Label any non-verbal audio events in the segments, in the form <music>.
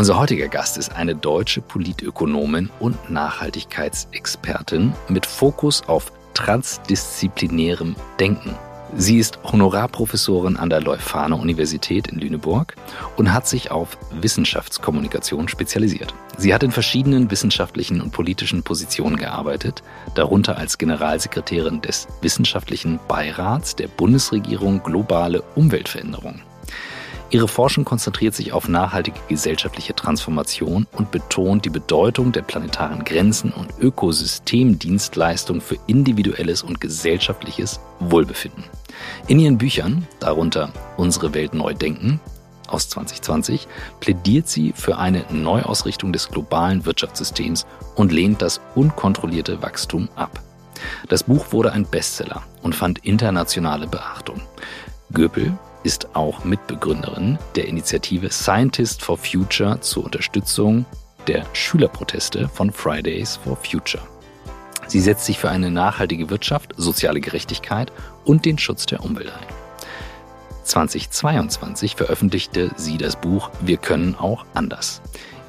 Unser heutiger Gast ist eine deutsche Politökonomin und Nachhaltigkeitsexpertin mit Fokus auf transdisziplinärem Denken. Sie ist Honorarprofessorin an der Leuphana Universität in Lüneburg und hat sich auf Wissenschaftskommunikation spezialisiert. Sie hat in verschiedenen wissenschaftlichen und politischen Positionen gearbeitet, darunter als Generalsekretärin des Wissenschaftlichen Beirats der Bundesregierung Globale Umweltveränderung. Ihre Forschung konzentriert sich auf nachhaltige gesellschaftliche Transformation und betont die Bedeutung der planetaren Grenzen und Ökosystemdienstleistung für individuelles und gesellschaftliches Wohlbefinden. In ihren Büchern, darunter Unsere Welt neu denken aus 2020, plädiert sie für eine Neuausrichtung des globalen Wirtschaftssystems und lehnt das unkontrollierte Wachstum ab. Das Buch wurde ein Bestseller und fand internationale Beachtung. Göpel ist auch Mitbegründerin der Initiative Scientist for Future zur Unterstützung der Schülerproteste von Fridays for Future. Sie setzt sich für eine nachhaltige Wirtschaft, soziale Gerechtigkeit und den Schutz der Umwelt ein. 2022 veröffentlichte sie das Buch Wir können auch anders,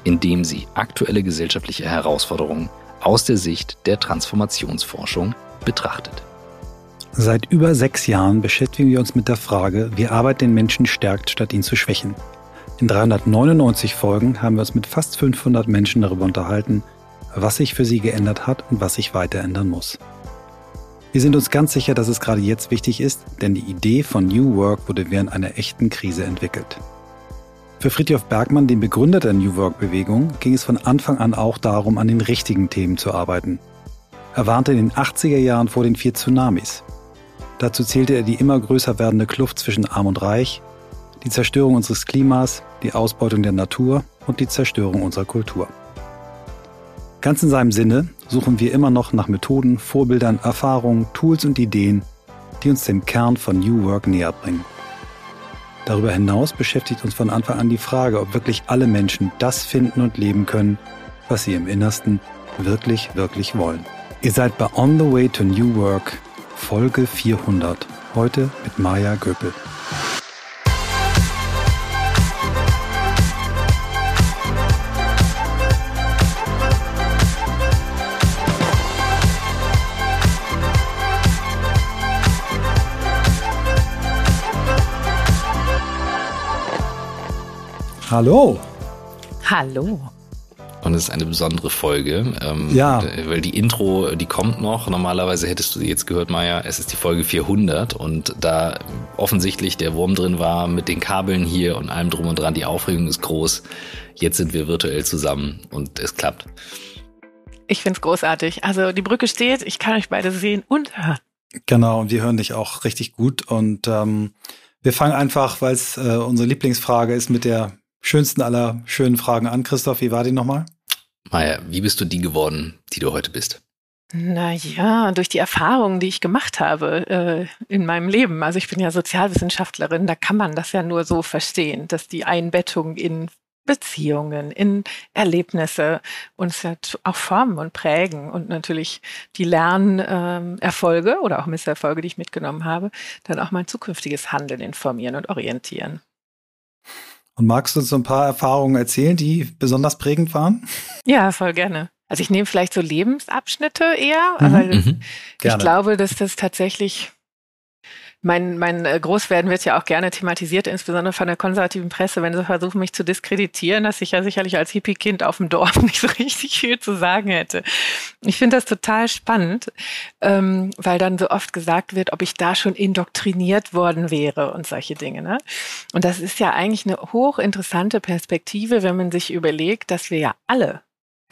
in dem sie aktuelle gesellschaftliche Herausforderungen aus der Sicht der Transformationsforschung betrachtet. Seit über sechs Jahren beschäftigen wir uns mit der Frage, wie Arbeit den Menschen stärkt, statt ihn zu schwächen. In 399 Folgen haben wir uns mit fast 500 Menschen darüber unterhalten, was sich für sie geändert hat und was sich weiter ändern muss. Wir sind uns ganz sicher, dass es gerade jetzt wichtig ist, denn die Idee von New Work wurde während einer echten Krise entwickelt. Für Friedhof Bergmann, den Begründer der New Work-Bewegung, ging es von Anfang an auch darum, an den richtigen Themen zu arbeiten. Er warnte in den 80er Jahren vor den vier Tsunamis. Dazu zählte er die immer größer werdende Kluft zwischen Arm und Reich, die Zerstörung unseres Klimas, die Ausbeutung der Natur und die Zerstörung unserer Kultur. Ganz in seinem Sinne suchen wir immer noch nach Methoden, Vorbildern, Erfahrungen, Tools und Ideen, die uns dem Kern von New Work näher bringen. Darüber hinaus beschäftigt uns von Anfang an die Frage, ob wirklich alle Menschen das finden und leben können, was sie im Innersten wirklich, wirklich wollen. Ihr seid bei On the Way to New Work Folge 400. Heute mit Maja Göppel. Hallo. Hallo. Und es ist eine besondere Folge. Ähm, ja. Weil die Intro, die kommt noch. Normalerweise hättest du sie jetzt gehört, Maya. Es ist die Folge 400 und da offensichtlich der Wurm drin war mit den Kabeln hier und allem drum und dran. Die Aufregung ist groß. Jetzt sind wir virtuell zusammen und es klappt. Ich finde es großartig. Also die Brücke steht, ich kann euch beide sehen und hören. Genau, und wir hören dich auch richtig gut. Und ähm, wir fangen einfach, weil es äh, unsere Lieblingsfrage ist, mit der schönsten aller schönen Fragen an. Christoph, wie war die nochmal? Maja, wie bist du die geworden, die du heute bist? Naja, durch die Erfahrungen, die ich gemacht habe äh, in meinem Leben. Also ich bin ja Sozialwissenschaftlerin, da kann man das ja nur so verstehen, dass die Einbettung in Beziehungen, in Erlebnisse uns ja auch formen und prägen und natürlich die Lernerfolge ähm, oder auch Misserfolge, die ich mitgenommen habe, dann auch mein zukünftiges Handeln informieren und orientieren. Und magst du uns so ein paar Erfahrungen erzählen, die besonders prägend waren? Ja, voll gerne. Also ich nehme vielleicht so Lebensabschnitte eher, mhm, weil mhm. ich glaube, dass das tatsächlich mein, mein äh, Großwerden wird ja auch gerne thematisiert, insbesondere von der konservativen Presse, wenn sie versuchen, mich zu diskreditieren, dass ich ja sicherlich als Hippie-Kind auf dem Dorf <laughs> nicht so richtig viel zu sagen hätte. Ich finde das total spannend, ähm, weil dann so oft gesagt wird, ob ich da schon indoktriniert worden wäre und solche Dinge. Ne? Und das ist ja eigentlich eine hochinteressante Perspektive, wenn man sich überlegt, dass wir ja alle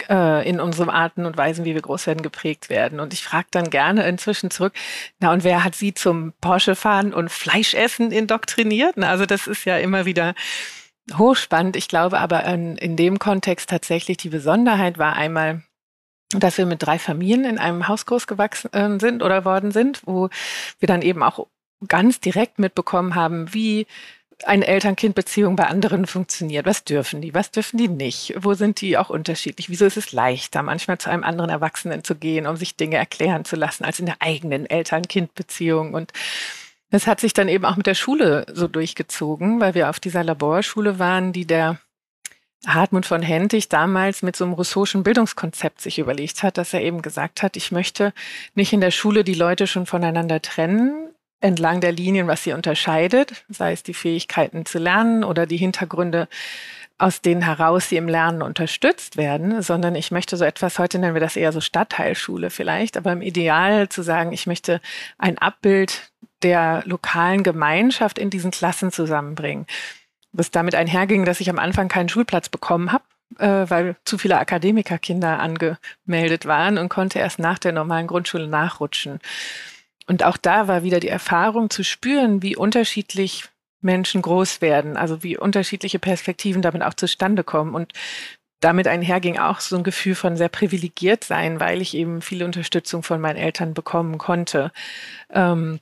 äh, in unseren Arten und Weisen, wie wir groß werden, geprägt werden. Und ich frage dann gerne inzwischen zurück, na und wer hat Sie zum Porsche fahren und Fleisch essen indoktriniert? Na, also das ist ja immer wieder hochspannend. Ich glaube aber in, in dem Kontext tatsächlich die Besonderheit war einmal, dass wir mit drei Familien in einem Haus groß gewachsen äh, sind oder worden sind, wo wir dann eben auch ganz direkt mitbekommen haben, wie eine Eltern-Kind-Beziehung bei anderen funktioniert. Was dürfen die? Was dürfen die nicht? Wo sind die auch unterschiedlich? Wieso ist es leichter, manchmal zu einem anderen Erwachsenen zu gehen, um sich Dinge erklären zu lassen, als in der eigenen Eltern-Kind-Beziehung? Und das hat sich dann eben auch mit der Schule so durchgezogen, weil wir auf dieser Laborschule waren, die der Hartmut von Hentig damals mit so einem russischen Bildungskonzept sich überlegt hat, dass er eben gesagt hat, ich möchte nicht in der Schule die Leute schon voneinander trennen, entlang der Linien, was sie unterscheidet, sei es die Fähigkeiten zu lernen oder die Hintergründe, aus denen heraus sie im Lernen unterstützt werden, sondern ich möchte so etwas, heute nennen wir das eher so Stadtteilschule vielleicht, aber im Ideal zu sagen, ich möchte ein Abbild der lokalen Gemeinschaft in diesen Klassen zusammenbringen. Was damit einherging, dass ich am Anfang keinen Schulplatz bekommen habe, äh, weil zu viele Akademikerkinder angemeldet waren und konnte erst nach der normalen Grundschule nachrutschen. Und auch da war wieder die Erfahrung zu spüren, wie unterschiedlich Menschen groß werden, also wie unterschiedliche Perspektiven damit auch zustande kommen. Und damit einherging auch so ein Gefühl von sehr privilegiert sein, weil ich eben viele Unterstützung von meinen Eltern bekommen konnte. Ähm,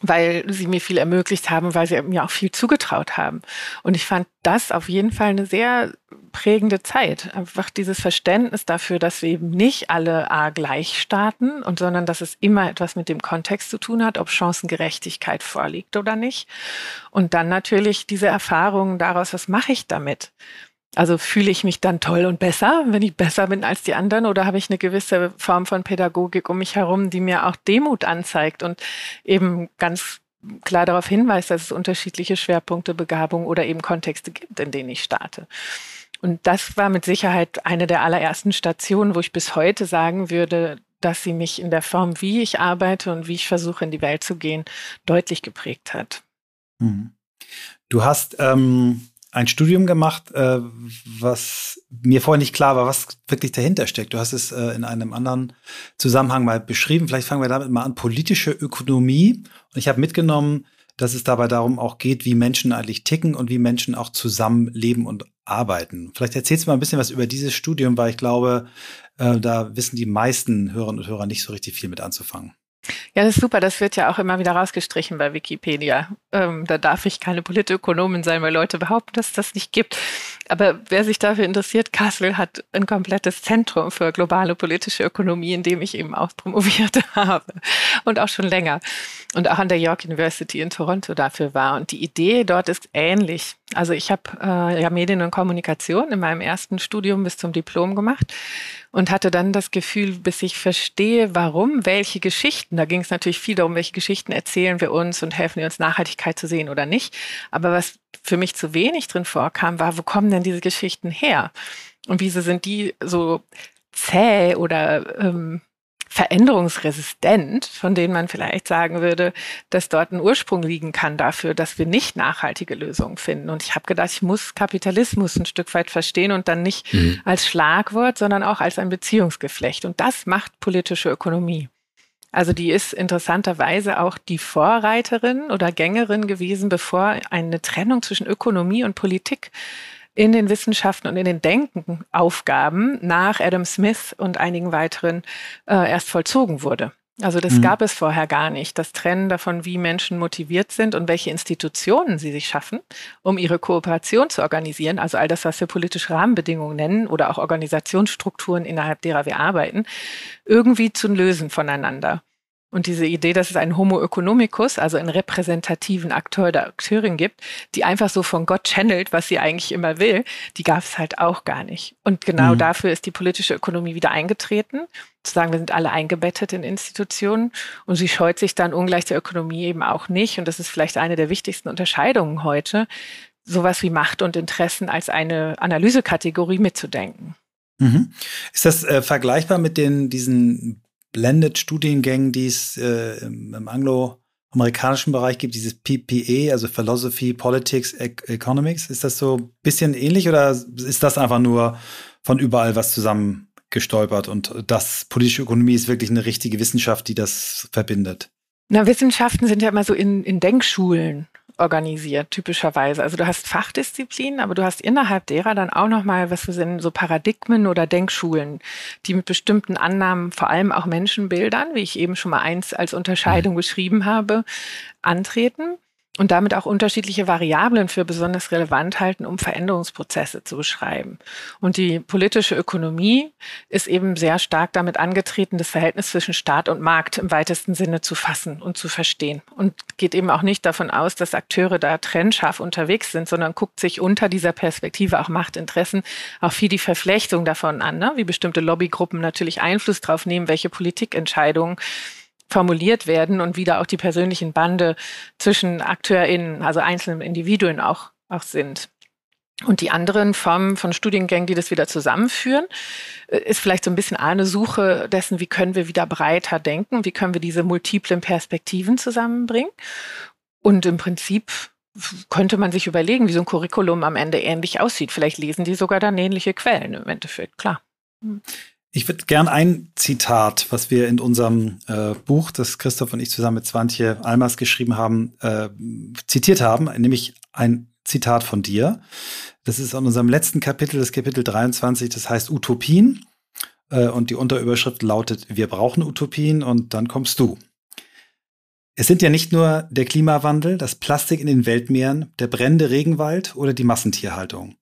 weil sie mir viel ermöglicht haben, weil sie mir auch viel zugetraut haben. Und ich fand das auf jeden Fall eine sehr prägende Zeit. Einfach dieses Verständnis dafür, dass wir eben nicht alle A gleich starten und sondern dass es immer etwas mit dem Kontext zu tun hat, ob Chancengerechtigkeit vorliegt oder nicht. Und dann natürlich diese Erfahrungen daraus, was mache ich damit? Also fühle ich mich dann toll und besser, wenn ich besser bin als die anderen, oder habe ich eine gewisse Form von Pädagogik um mich herum, die mir auch Demut anzeigt und eben ganz klar darauf hinweist, dass es unterschiedliche Schwerpunkte, Begabungen oder eben Kontexte gibt, in denen ich starte. Und das war mit Sicherheit eine der allerersten Stationen, wo ich bis heute sagen würde, dass sie mich in der Form, wie ich arbeite und wie ich versuche, in die Welt zu gehen, deutlich geprägt hat. Mhm. Du hast ähm, ein Studium gemacht, äh, was mir vorher nicht klar war, was wirklich dahinter steckt. Du hast es äh, in einem anderen Zusammenhang mal beschrieben. Vielleicht fangen wir damit mal an. Politische Ökonomie. Und ich habe mitgenommen, dass es dabei darum auch geht, wie Menschen eigentlich ticken und wie Menschen auch zusammen leben und arbeiten. Vielleicht erzählst du mal ein bisschen was über dieses Studium, weil ich glaube, äh, da wissen die meisten Hörerinnen und Hörer nicht so richtig viel mit anzufangen. Ja, das ist super. Das wird ja auch immer wieder rausgestrichen bei Wikipedia. Ähm, da darf ich keine Politökonomin sein, weil Leute behaupten, dass das nicht gibt. Aber wer sich dafür interessiert, Kassel hat ein komplettes Zentrum für globale politische Ökonomie, in dem ich eben auch promoviert <laughs> habe und auch schon länger. Und auch an der York University in Toronto dafür war. Und die Idee dort ist ähnlich. Also ich habe äh, ja Medien und Kommunikation in meinem ersten Studium bis zum Diplom gemacht und hatte dann das Gefühl, bis ich verstehe, warum, welche Geschichten, da ging es natürlich viel darum, welche Geschichten erzählen wir uns und helfen wir uns Nachhaltigkeit zu sehen oder nicht. Aber was für mich zu wenig drin vorkam, war, wo kommen denn diese Geschichten her? Und wieso sind die so zäh oder ähm, veränderungsresistent, von denen man vielleicht sagen würde, dass dort ein Ursprung liegen kann dafür, dass wir nicht nachhaltige Lösungen finden. Und ich habe gedacht, ich muss Kapitalismus ein Stück weit verstehen und dann nicht mhm. als Schlagwort, sondern auch als ein Beziehungsgeflecht. Und das macht politische Ökonomie. Also die ist interessanterweise auch die Vorreiterin oder Gängerin gewesen, bevor eine Trennung zwischen Ökonomie und Politik in den Wissenschaften und in den Denkenaufgaben nach Adam Smith und einigen weiteren äh, erst vollzogen wurde. Also das mhm. gab es vorher gar nicht. Das Trennen davon, wie Menschen motiviert sind und welche Institutionen sie sich schaffen, um ihre Kooperation zu organisieren. Also all das, was wir politische Rahmenbedingungen nennen oder auch Organisationsstrukturen, innerhalb derer wir arbeiten, irgendwie zu lösen voneinander. Und diese Idee, dass es einen Homo economicus, also einen repräsentativen Akteur oder Akteurin gibt, die einfach so von Gott channelt, was sie eigentlich immer will, die gab es halt auch gar nicht. Und genau mhm. dafür ist die politische Ökonomie wieder eingetreten, zu sagen, wir sind alle eingebettet in Institutionen und sie scheut sich dann ungleich der Ökonomie eben auch nicht. Und das ist vielleicht eine der wichtigsten Unterscheidungen heute, sowas wie Macht und Interessen als eine Analysekategorie mitzudenken. Mhm. Ist das äh, vergleichbar mit den diesen Blended-Studiengängen, die es äh, im, angloamerikanischen Bereich gibt, dieses PPE, also Philosophy, Politics, e Economics. Ist das so ein bisschen ähnlich oder ist das einfach nur von überall was zusammengestolpert und das politische Ökonomie ist wirklich eine richtige Wissenschaft, die das verbindet? Na, Wissenschaften sind ja immer so in, in Denkschulen organisiert, typischerweise. Also du hast Fachdisziplinen, aber du hast innerhalb derer dann auch nochmal, was wir sind, so Paradigmen oder Denkschulen, die mit bestimmten Annahmen, vor allem auch Menschenbildern, wie ich eben schon mal eins als Unterscheidung mhm. beschrieben habe, antreten. Und damit auch unterschiedliche Variablen für besonders relevant halten, um Veränderungsprozesse zu beschreiben. Und die politische Ökonomie ist eben sehr stark damit angetreten, das Verhältnis zwischen Staat und Markt im weitesten Sinne zu fassen und zu verstehen. Und geht eben auch nicht davon aus, dass Akteure da trennscharf unterwegs sind, sondern guckt sich unter dieser Perspektive auch Machtinteressen, auch viel die Verflechtung davon an, ne? wie bestimmte Lobbygruppen natürlich Einfluss darauf nehmen, welche Politikentscheidungen formuliert werden und wieder auch die persönlichen Bande zwischen AkteurInnen, also einzelnen Individuen auch, auch sind. Und die anderen Formen von Studiengängen, die das wieder zusammenführen, äh, ist vielleicht so ein bisschen eine Suche dessen, wie können wir wieder breiter denken, wie können wir diese multiplen Perspektiven zusammenbringen. Und im Prinzip könnte man sich überlegen, wie so ein Curriculum am Ende ähnlich aussieht. Vielleicht lesen die sogar dann ähnliche Quellen im Endeffekt, klar. Ich würde gern ein Zitat, was wir in unserem äh, Buch, das Christoph und ich zusammen mit Swantje Almas geschrieben haben, äh, zitiert haben, nämlich ein Zitat von dir. Das ist in unserem letzten Kapitel, das Kapitel 23, das heißt Utopien. Äh, und die Unterüberschrift lautet, wir brauchen Utopien und dann kommst du. Es sind ja nicht nur der Klimawandel, das Plastik in den Weltmeeren, der brennende Regenwald oder die Massentierhaltung.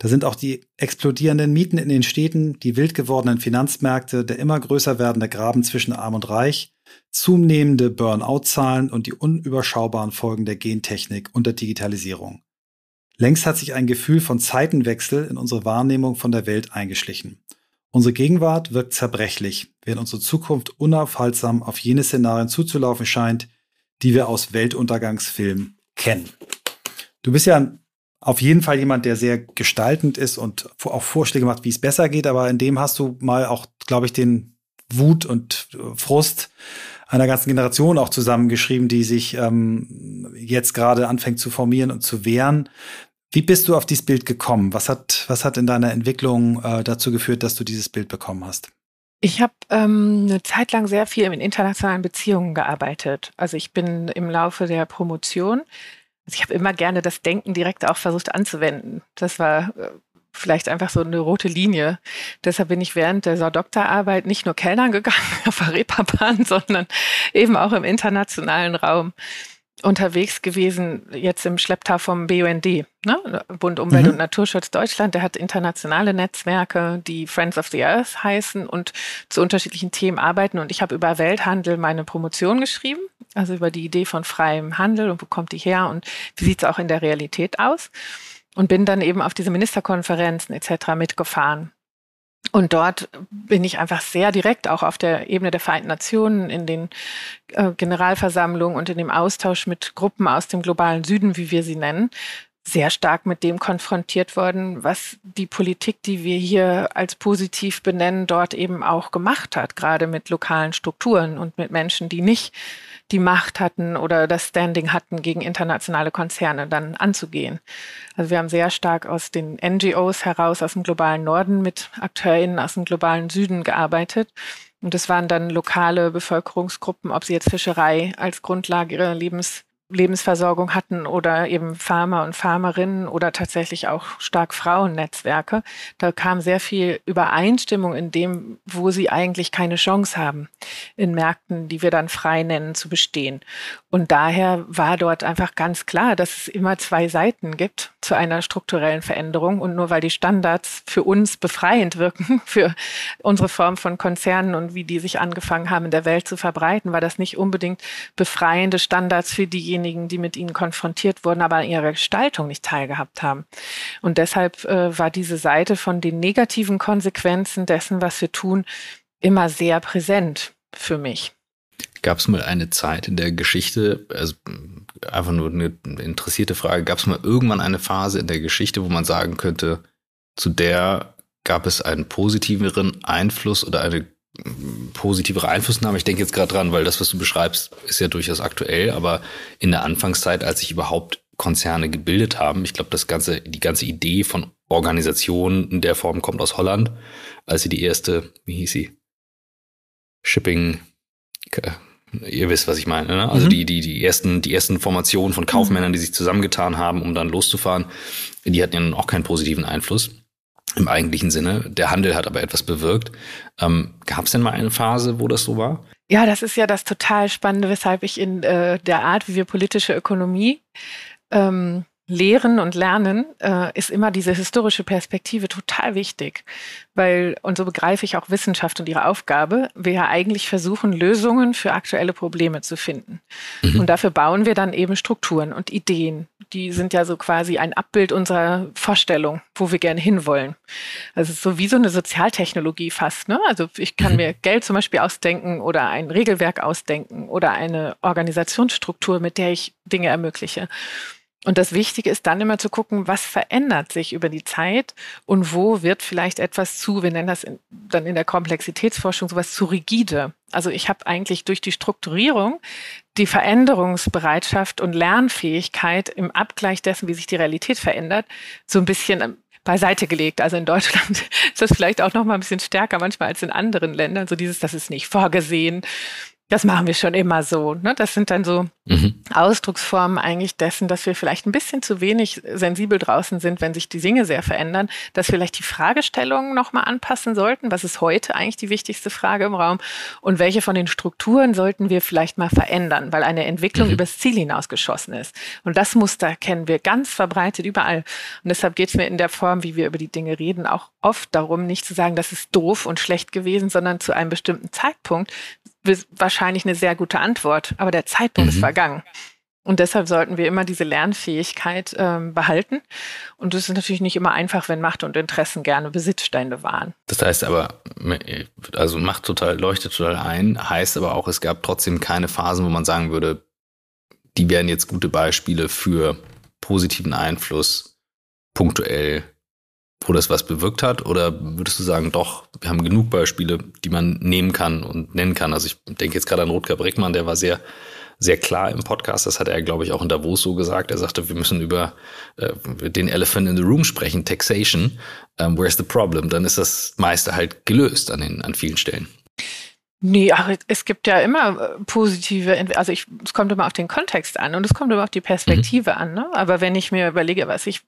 Da sind auch die explodierenden Mieten in den Städten, die wild gewordenen Finanzmärkte, der immer größer werdende Graben zwischen Arm und Reich, zunehmende Burnout-Zahlen und die unüberschaubaren Folgen der Gentechnik und der Digitalisierung. Längst hat sich ein Gefühl von Zeitenwechsel in unsere Wahrnehmung von der Welt eingeschlichen. Unsere Gegenwart wirkt zerbrechlich, während unsere Zukunft unaufhaltsam auf jene Szenarien zuzulaufen scheint, die wir aus Weltuntergangsfilmen kennen. Du bist ja ein auf jeden Fall jemand, der sehr gestaltend ist und auch Vorschläge macht, wie es besser geht. Aber in dem hast du mal auch, glaube ich, den Wut und äh, Frust einer ganzen Generation auch zusammengeschrieben, die sich ähm, jetzt gerade anfängt zu formieren und zu wehren. Wie bist du auf dieses Bild gekommen? Was hat, was hat in deiner Entwicklung äh, dazu geführt, dass du dieses Bild bekommen hast? Ich habe ähm, eine Zeit lang sehr viel in internationalen Beziehungen gearbeitet. Also ich bin im Laufe der Promotion also ich habe immer gerne das Denken direkt auch versucht anzuwenden. Das war äh, vielleicht einfach so eine rote Linie. Deshalb bin ich während der Doktorarbeit nicht nur Kellnern gegangen <laughs> auf der Reeperbahn, sondern eben auch im internationalen Raum unterwegs gewesen, jetzt im Schlepptau vom BUND, ne? Bund Umwelt mhm. und Naturschutz Deutschland. Der hat internationale Netzwerke, die Friends of the Earth heißen und zu unterschiedlichen Themen arbeiten. Und ich habe über Welthandel meine Promotion geschrieben, also über die Idee von freiem Handel und wo kommt die her und wie sieht es auch in der Realität aus. Und bin dann eben auf diese Ministerkonferenzen etc. mitgefahren. Und dort bin ich einfach sehr direkt auch auf der Ebene der Vereinten Nationen, in den äh, Generalversammlungen und in dem Austausch mit Gruppen aus dem globalen Süden, wie wir sie nennen, sehr stark mit dem konfrontiert worden, was die Politik, die wir hier als positiv benennen, dort eben auch gemacht hat, gerade mit lokalen Strukturen und mit Menschen, die nicht die Macht hatten oder das Standing hatten, gegen internationale Konzerne dann anzugehen. Also wir haben sehr stark aus den NGOs heraus, aus dem globalen Norden mit AkteurInnen aus dem globalen Süden gearbeitet. Und das waren dann lokale Bevölkerungsgruppen, ob sie jetzt Fischerei als Grundlage ihrer Lebens Lebensversorgung hatten oder eben Farmer und Farmerinnen oder tatsächlich auch stark Frauennetzwerke. Da kam sehr viel Übereinstimmung in dem, wo sie eigentlich keine Chance haben, in Märkten, die wir dann frei nennen, zu bestehen. Und daher war dort einfach ganz klar, dass es immer zwei Seiten gibt zu einer strukturellen Veränderung. Und nur weil die Standards für uns befreiend wirken, <laughs> für unsere Form von Konzernen und wie die sich angefangen haben, in der Welt zu verbreiten, war das nicht unbedingt befreiende Standards für diejenigen, die mit ihnen konfrontiert wurden, aber an ihrer Gestaltung nicht teilgehabt haben. Und deshalb äh, war diese Seite von den negativen Konsequenzen dessen, was wir tun, immer sehr präsent für mich. Gab es mal eine Zeit in der Geschichte, also einfach nur eine interessierte Frage, gab es mal irgendwann eine Phase in der Geschichte, wo man sagen könnte, zu der gab es einen positiveren Einfluss oder eine positivere Einflussnahme. Ich denke jetzt gerade dran, weil das, was du beschreibst, ist ja durchaus aktuell, aber in der Anfangszeit, als sich überhaupt Konzerne gebildet haben, ich glaube, das ganze, die ganze Idee von Organisation in der Form kommt aus Holland, als sie die erste, wie hieß sie? Shipping, ihr wisst, was ich meine, ne? Also mhm. die, die, die ersten, die ersten Formationen von Kaufmännern, die sich zusammengetan haben, um dann loszufahren, die hatten ja auch keinen positiven Einfluss im eigentlichen Sinne. Der Handel hat aber etwas bewirkt. Ähm, Gab es denn mal eine Phase, wo das so war? Ja, das ist ja das total Spannende, weshalb ich in äh, der Art, wie wir politische Ökonomie ähm, Lehren und Lernen äh, ist immer diese historische Perspektive total wichtig, weil, und so begreife ich auch Wissenschaft und ihre Aufgabe, wir ja eigentlich versuchen, Lösungen für aktuelle Probleme zu finden. Mhm. Und dafür bauen wir dann eben Strukturen und Ideen. Die sind ja so quasi ein Abbild unserer Vorstellung, wo wir gerne hinwollen. Also es ist so wie so eine Sozialtechnologie fast. Ne? Also ich kann mhm. mir Geld zum Beispiel ausdenken oder ein Regelwerk ausdenken oder eine Organisationsstruktur, mit der ich Dinge ermögliche. Und das Wichtige ist dann immer zu gucken, was verändert sich über die Zeit und wo wird vielleicht etwas zu, wir nennen das in, dann in der Komplexitätsforschung sowas zu rigide. Also ich habe eigentlich durch die Strukturierung die Veränderungsbereitschaft und Lernfähigkeit im Abgleich dessen, wie sich die Realität verändert, so ein bisschen ähm, beiseite gelegt. Also in Deutschland <laughs> ist das vielleicht auch noch mal ein bisschen stärker manchmal als in anderen Ländern. So dieses, das ist nicht vorgesehen das machen wir schon immer so. Ne? Das sind dann so mhm. Ausdrucksformen eigentlich dessen, dass wir vielleicht ein bisschen zu wenig sensibel draußen sind, wenn sich die Dinge sehr verändern, dass wir vielleicht die Fragestellungen nochmal anpassen sollten. Was ist heute eigentlich die wichtigste Frage im Raum? Und welche von den Strukturen sollten wir vielleicht mal verändern, weil eine Entwicklung mhm. übers Ziel hinausgeschossen ist? Und das Muster kennen wir ganz verbreitet überall. Und deshalb geht es mir in der Form, wie wir über die Dinge reden, auch oft darum, nicht zu sagen, das ist doof und schlecht gewesen, sondern zu einem bestimmten Zeitpunkt wahrscheinlich eine sehr gute Antwort, aber der Zeitpunkt mhm. ist vergangen. Und deshalb sollten wir immer diese Lernfähigkeit ähm, behalten. Und es ist natürlich nicht immer einfach, wenn Macht und Interessen gerne Besitzstände waren. Das heißt aber, also Macht total leuchtet total ein, heißt aber auch, es gab trotzdem keine Phasen, wo man sagen würde, die wären jetzt gute Beispiele für positiven Einfluss punktuell wo das was bewirkt hat? Oder würdest du sagen, doch, wir haben genug Beispiele, die man nehmen kann und nennen kann? Also ich denke jetzt gerade an Rutger Brickmann, der war sehr, sehr klar im Podcast. Das hat er, glaube ich, auch in Davos so gesagt. Er sagte, wir müssen über äh, den Elephant in the Room sprechen, Taxation. Um, where's the problem? Dann ist das meiste halt gelöst an, den, an vielen Stellen. Nee, ach, es gibt ja immer äh, positive, also ich, es kommt immer auf den Kontext an und es kommt immer auf die Perspektive mhm. an. Ne? Aber wenn ich mir überlege, was ich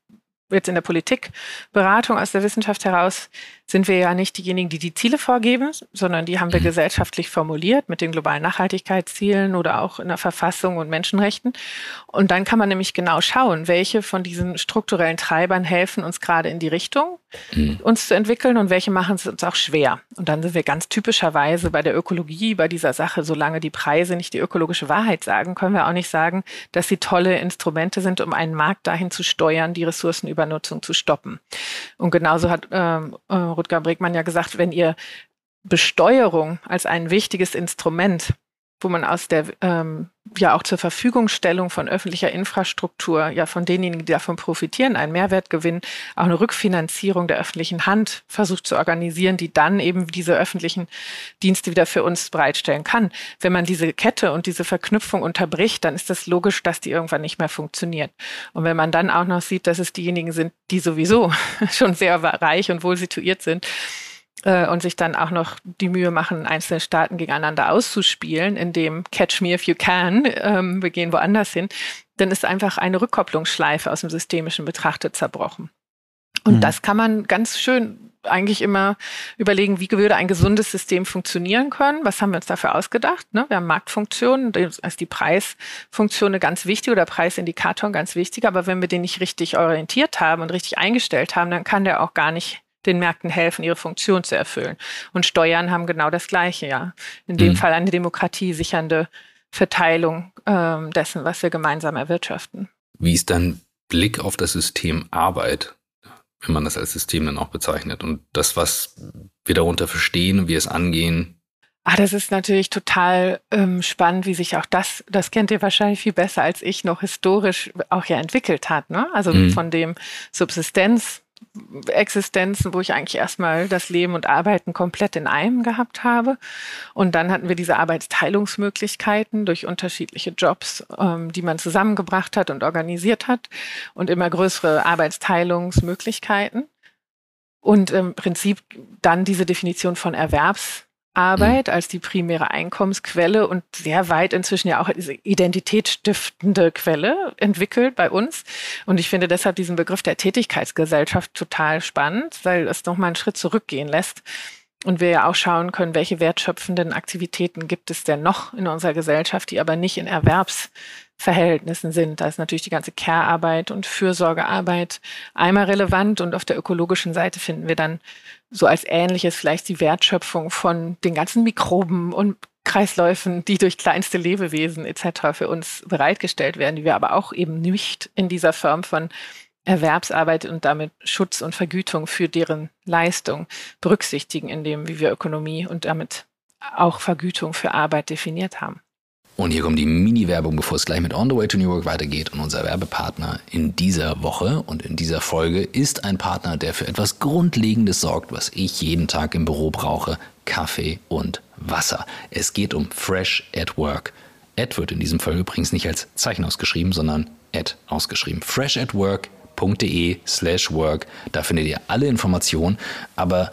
jetzt in der Politikberatung aus der Wissenschaft heraus sind wir ja nicht diejenigen, die die Ziele vorgeben, sondern die haben wir mhm. gesellschaftlich formuliert mit den globalen Nachhaltigkeitszielen oder auch in der Verfassung und Menschenrechten. Und dann kann man nämlich genau schauen, welche von diesen strukturellen Treibern helfen uns gerade in die Richtung, mhm. uns zu entwickeln und welche machen es uns auch schwer. Und dann sind wir ganz typischerweise bei der Ökologie, bei dieser Sache, solange die Preise nicht die ökologische Wahrheit sagen, können wir auch nicht sagen, dass sie tolle Instrumente sind, um einen Markt dahin zu steuern, die Ressourcenübernutzung zu stoppen. Und genauso hat ähm, äh, Rutger Bregmann ja gesagt, wenn ihr Besteuerung als ein wichtiges Instrument, wo man aus der ähm, ja auch zur Verfügungstellung von öffentlicher Infrastruktur, ja von denjenigen, die davon profitieren, einen Mehrwert gewinnen, auch eine Rückfinanzierung der öffentlichen Hand versucht zu organisieren, die dann eben diese öffentlichen Dienste wieder für uns bereitstellen kann. Wenn man diese Kette und diese Verknüpfung unterbricht, dann ist das logisch, dass die irgendwann nicht mehr funktioniert. Und wenn man dann auch noch sieht, dass es diejenigen sind, die sowieso <laughs> schon sehr reich und wohl situiert sind, und sich dann auch noch die Mühe machen, einzelne Staaten gegeneinander auszuspielen, indem Catch Me If You Can, ähm, wir gehen woanders hin, dann ist einfach eine Rückkopplungsschleife aus dem Systemischen betrachtet zerbrochen. Und mhm. das kann man ganz schön eigentlich immer überlegen, wie würde ein gesundes System funktionieren können? Was haben wir uns dafür ausgedacht? Ne? Wir haben Marktfunktionen, da ist die Preisfunktion eine ganz wichtig oder Preisindikator ganz wichtig. Aber wenn wir den nicht richtig orientiert haben und richtig eingestellt haben, dann kann der auch gar nicht den Märkten helfen, ihre Funktion zu erfüllen. Und Steuern haben genau das Gleiche, ja. In dem mhm. Fall eine Demokratie sichernde Verteilung ähm, dessen, was wir gemeinsam erwirtschaften. Wie ist dann Blick auf das System Arbeit, wenn man das als System dann auch bezeichnet und das, was wir darunter verstehen und wie es angehen? Ah, das ist natürlich total ähm, spannend, wie sich auch das, das kennt ihr wahrscheinlich viel besser als ich, noch historisch auch ja entwickelt hat. Ne? Also mhm. von dem Subsistenz Existenzen, wo ich eigentlich erstmal das Leben und Arbeiten komplett in einem gehabt habe. Und dann hatten wir diese Arbeitsteilungsmöglichkeiten durch unterschiedliche Jobs, ähm, die man zusammengebracht hat und organisiert hat und immer größere Arbeitsteilungsmöglichkeiten. Und im Prinzip dann diese Definition von Erwerbs Arbeit als die primäre Einkommensquelle und sehr weit inzwischen ja auch diese identitätsstiftende Quelle entwickelt bei uns. Und ich finde deshalb diesen Begriff der Tätigkeitsgesellschaft total spannend, weil es nochmal einen Schritt zurückgehen lässt und wir ja auch schauen können, welche wertschöpfenden Aktivitäten gibt es denn noch in unserer Gesellschaft, die aber nicht in Erwerbsverhältnissen sind. Da ist natürlich die ganze Care-Arbeit und Fürsorgearbeit einmal relevant und auf der ökologischen Seite finden wir dann so als ähnliches vielleicht die Wertschöpfung von den ganzen Mikroben und Kreisläufen, die durch kleinste Lebewesen etc. für uns bereitgestellt werden, die wir aber auch eben nicht in dieser Form von Erwerbsarbeit und damit Schutz und Vergütung für deren Leistung berücksichtigen, in dem, wie wir Ökonomie und damit auch Vergütung für Arbeit definiert haben. Und hier kommt die Mini-Werbung, bevor es gleich mit On the Way to New York weitergeht. Und unser Werbepartner in dieser Woche und in dieser Folge ist ein Partner, der für etwas Grundlegendes sorgt, was ich jeden Tag im Büro brauche. Kaffee und Wasser. Es geht um Fresh at Work. Ad wird in diesem Fall übrigens nicht als Zeichen ausgeschrieben, sondern Ad ausgeschrieben. Fresh at Work www.ftf.de slash work. Da findet ihr alle Informationen. Aber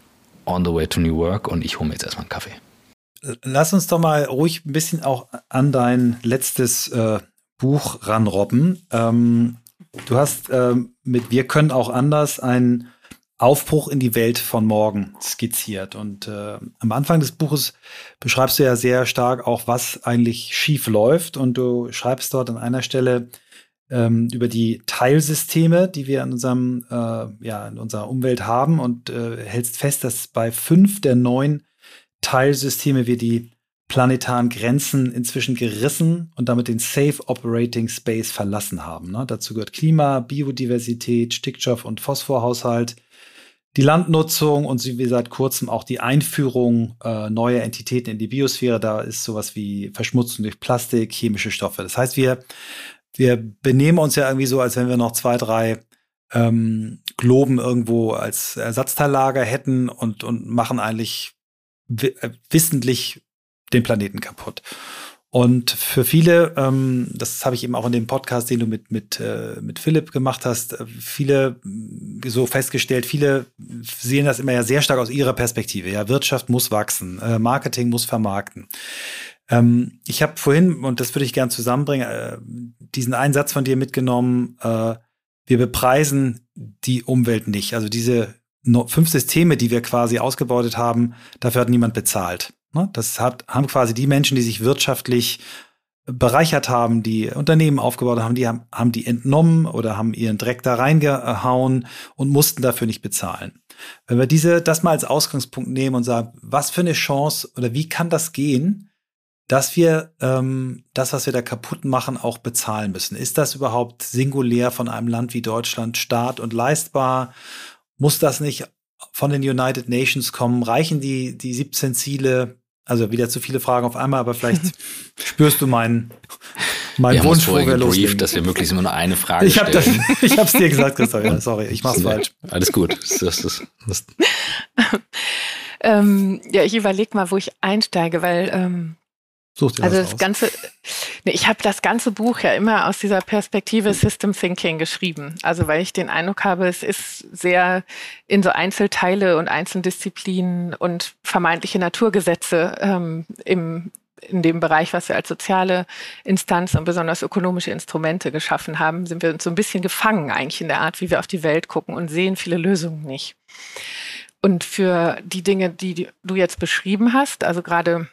On the Way to New Work und ich hole mir jetzt erstmal einen Kaffee. Lass uns doch mal ruhig ein bisschen auch an dein letztes äh, Buch ranrobben. Ähm, du hast ähm, mit Wir können auch anders einen Aufbruch in die Welt von morgen skizziert. Und äh, am Anfang des Buches beschreibst du ja sehr stark auch, was eigentlich schief läuft. Und du schreibst dort an einer Stelle ähm, über die Teilsysteme, die wir in, unserem, äh, ja, in unserer Umwelt haben und äh, hältst fest, dass bei fünf der neun Teilsysteme wie die planetaren Grenzen inzwischen gerissen und damit den Safe Operating Space verlassen haben. Ne? Dazu gehört Klima, Biodiversität, Stickstoff- und Phosphorhaushalt, die Landnutzung und wie seit kurzem auch die Einführung äh, neuer Entitäten in die Biosphäre. Da ist sowas wie Verschmutzung durch Plastik, chemische Stoffe. Das heißt, wir, wir benehmen uns ja irgendwie so, als wenn wir noch zwei, drei ähm, Globen irgendwo als Ersatzteillager hätten und, und machen eigentlich äh, wissentlich den Planeten kaputt. Und für viele, ähm, das habe ich eben auch in dem Podcast, den du mit, mit, äh, mit Philipp gemacht hast, äh, viele äh, so festgestellt, viele sehen das immer ja sehr stark aus ihrer Perspektive. Ja, Wirtschaft muss wachsen, äh, Marketing muss vermarkten. Ähm, ich habe vorhin, und das würde ich gern zusammenbringen, äh, diesen einen Satz von dir mitgenommen, äh, wir bepreisen die Umwelt nicht. Also diese fünf Systeme, die wir quasi ausgebeutet haben, dafür hat niemand bezahlt. Ne? Das hat, haben quasi die Menschen, die sich wirtschaftlich bereichert haben, die Unternehmen aufgebaut haben, die haben, haben die entnommen oder haben ihren Dreck da reingehauen und mussten dafür nicht bezahlen. Wenn wir diese, das mal als Ausgangspunkt nehmen und sagen, was für eine Chance oder wie kann das gehen, dass wir ähm, das, was wir da kaputt machen, auch bezahlen müssen? Ist das überhaupt singulär von einem Land wie Deutschland start und leistbar? Muss das nicht von den United Nations kommen? Reichen die, die 17 Ziele? Also wieder zu viele Fragen auf einmal, aber vielleicht <laughs> spürst du meinen, meinen wir Wunsch, wo wir loslegen. dass wir möglichst immer nur eine Frage ich hab stellen. Das, <laughs> ich habe es dir gesagt, Christoph. Ja, sorry, ich mach's falsch. Alles gut. Das, das, das. <laughs> ähm, ja, ich überlege mal, wo ich einsteige, weil ähm, Such dir also das, das Ganze, Nee, ich habe das ganze Buch ja immer aus dieser Perspektive System Thinking geschrieben. Also weil ich den Eindruck habe, es ist sehr in so Einzelteile und Einzeldisziplinen und vermeintliche Naturgesetze ähm, im, in dem Bereich, was wir als soziale Instanz und besonders ökonomische Instrumente geschaffen haben, sind wir uns so ein bisschen gefangen eigentlich in der Art, wie wir auf die Welt gucken und sehen viele Lösungen nicht. Und für die Dinge, die du jetzt beschrieben hast, also gerade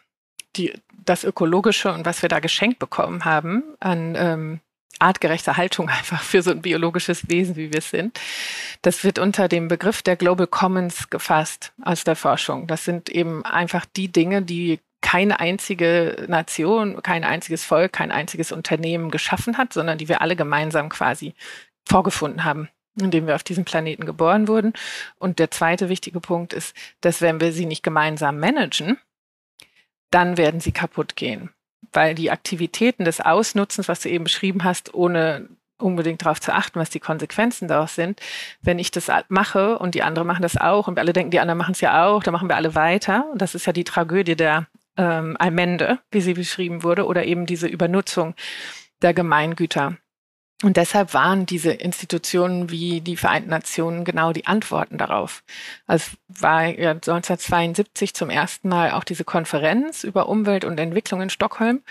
die, das Ökologische und was wir da geschenkt bekommen haben an ähm, artgerechter Haltung <laughs> einfach für so ein biologisches Wesen, wie wir es sind, das wird unter dem Begriff der Global Commons gefasst aus der Forschung. Das sind eben einfach die Dinge, die keine einzige Nation, kein einziges Volk, kein einziges Unternehmen geschaffen hat, sondern die wir alle gemeinsam quasi vorgefunden haben in dem wir auf diesem Planeten geboren wurden. Und der zweite wichtige Punkt ist, dass wenn wir sie nicht gemeinsam managen, dann werden sie kaputt gehen. Weil die Aktivitäten des Ausnutzens, was du eben beschrieben hast, ohne unbedingt darauf zu achten, was die Konsequenzen daraus sind. Wenn ich das mache und die anderen machen das auch und wir alle denken, die anderen machen es ja auch, dann machen wir alle weiter. Und das ist ja die Tragödie der ähm, Allmende, wie sie beschrieben wurde, oder eben diese Übernutzung der Gemeingüter. Und deshalb waren diese Institutionen wie die Vereinten Nationen genau die Antworten darauf. Also war ja 1972 zum ersten Mal auch diese Konferenz über Umwelt und Entwicklung in Stockholm.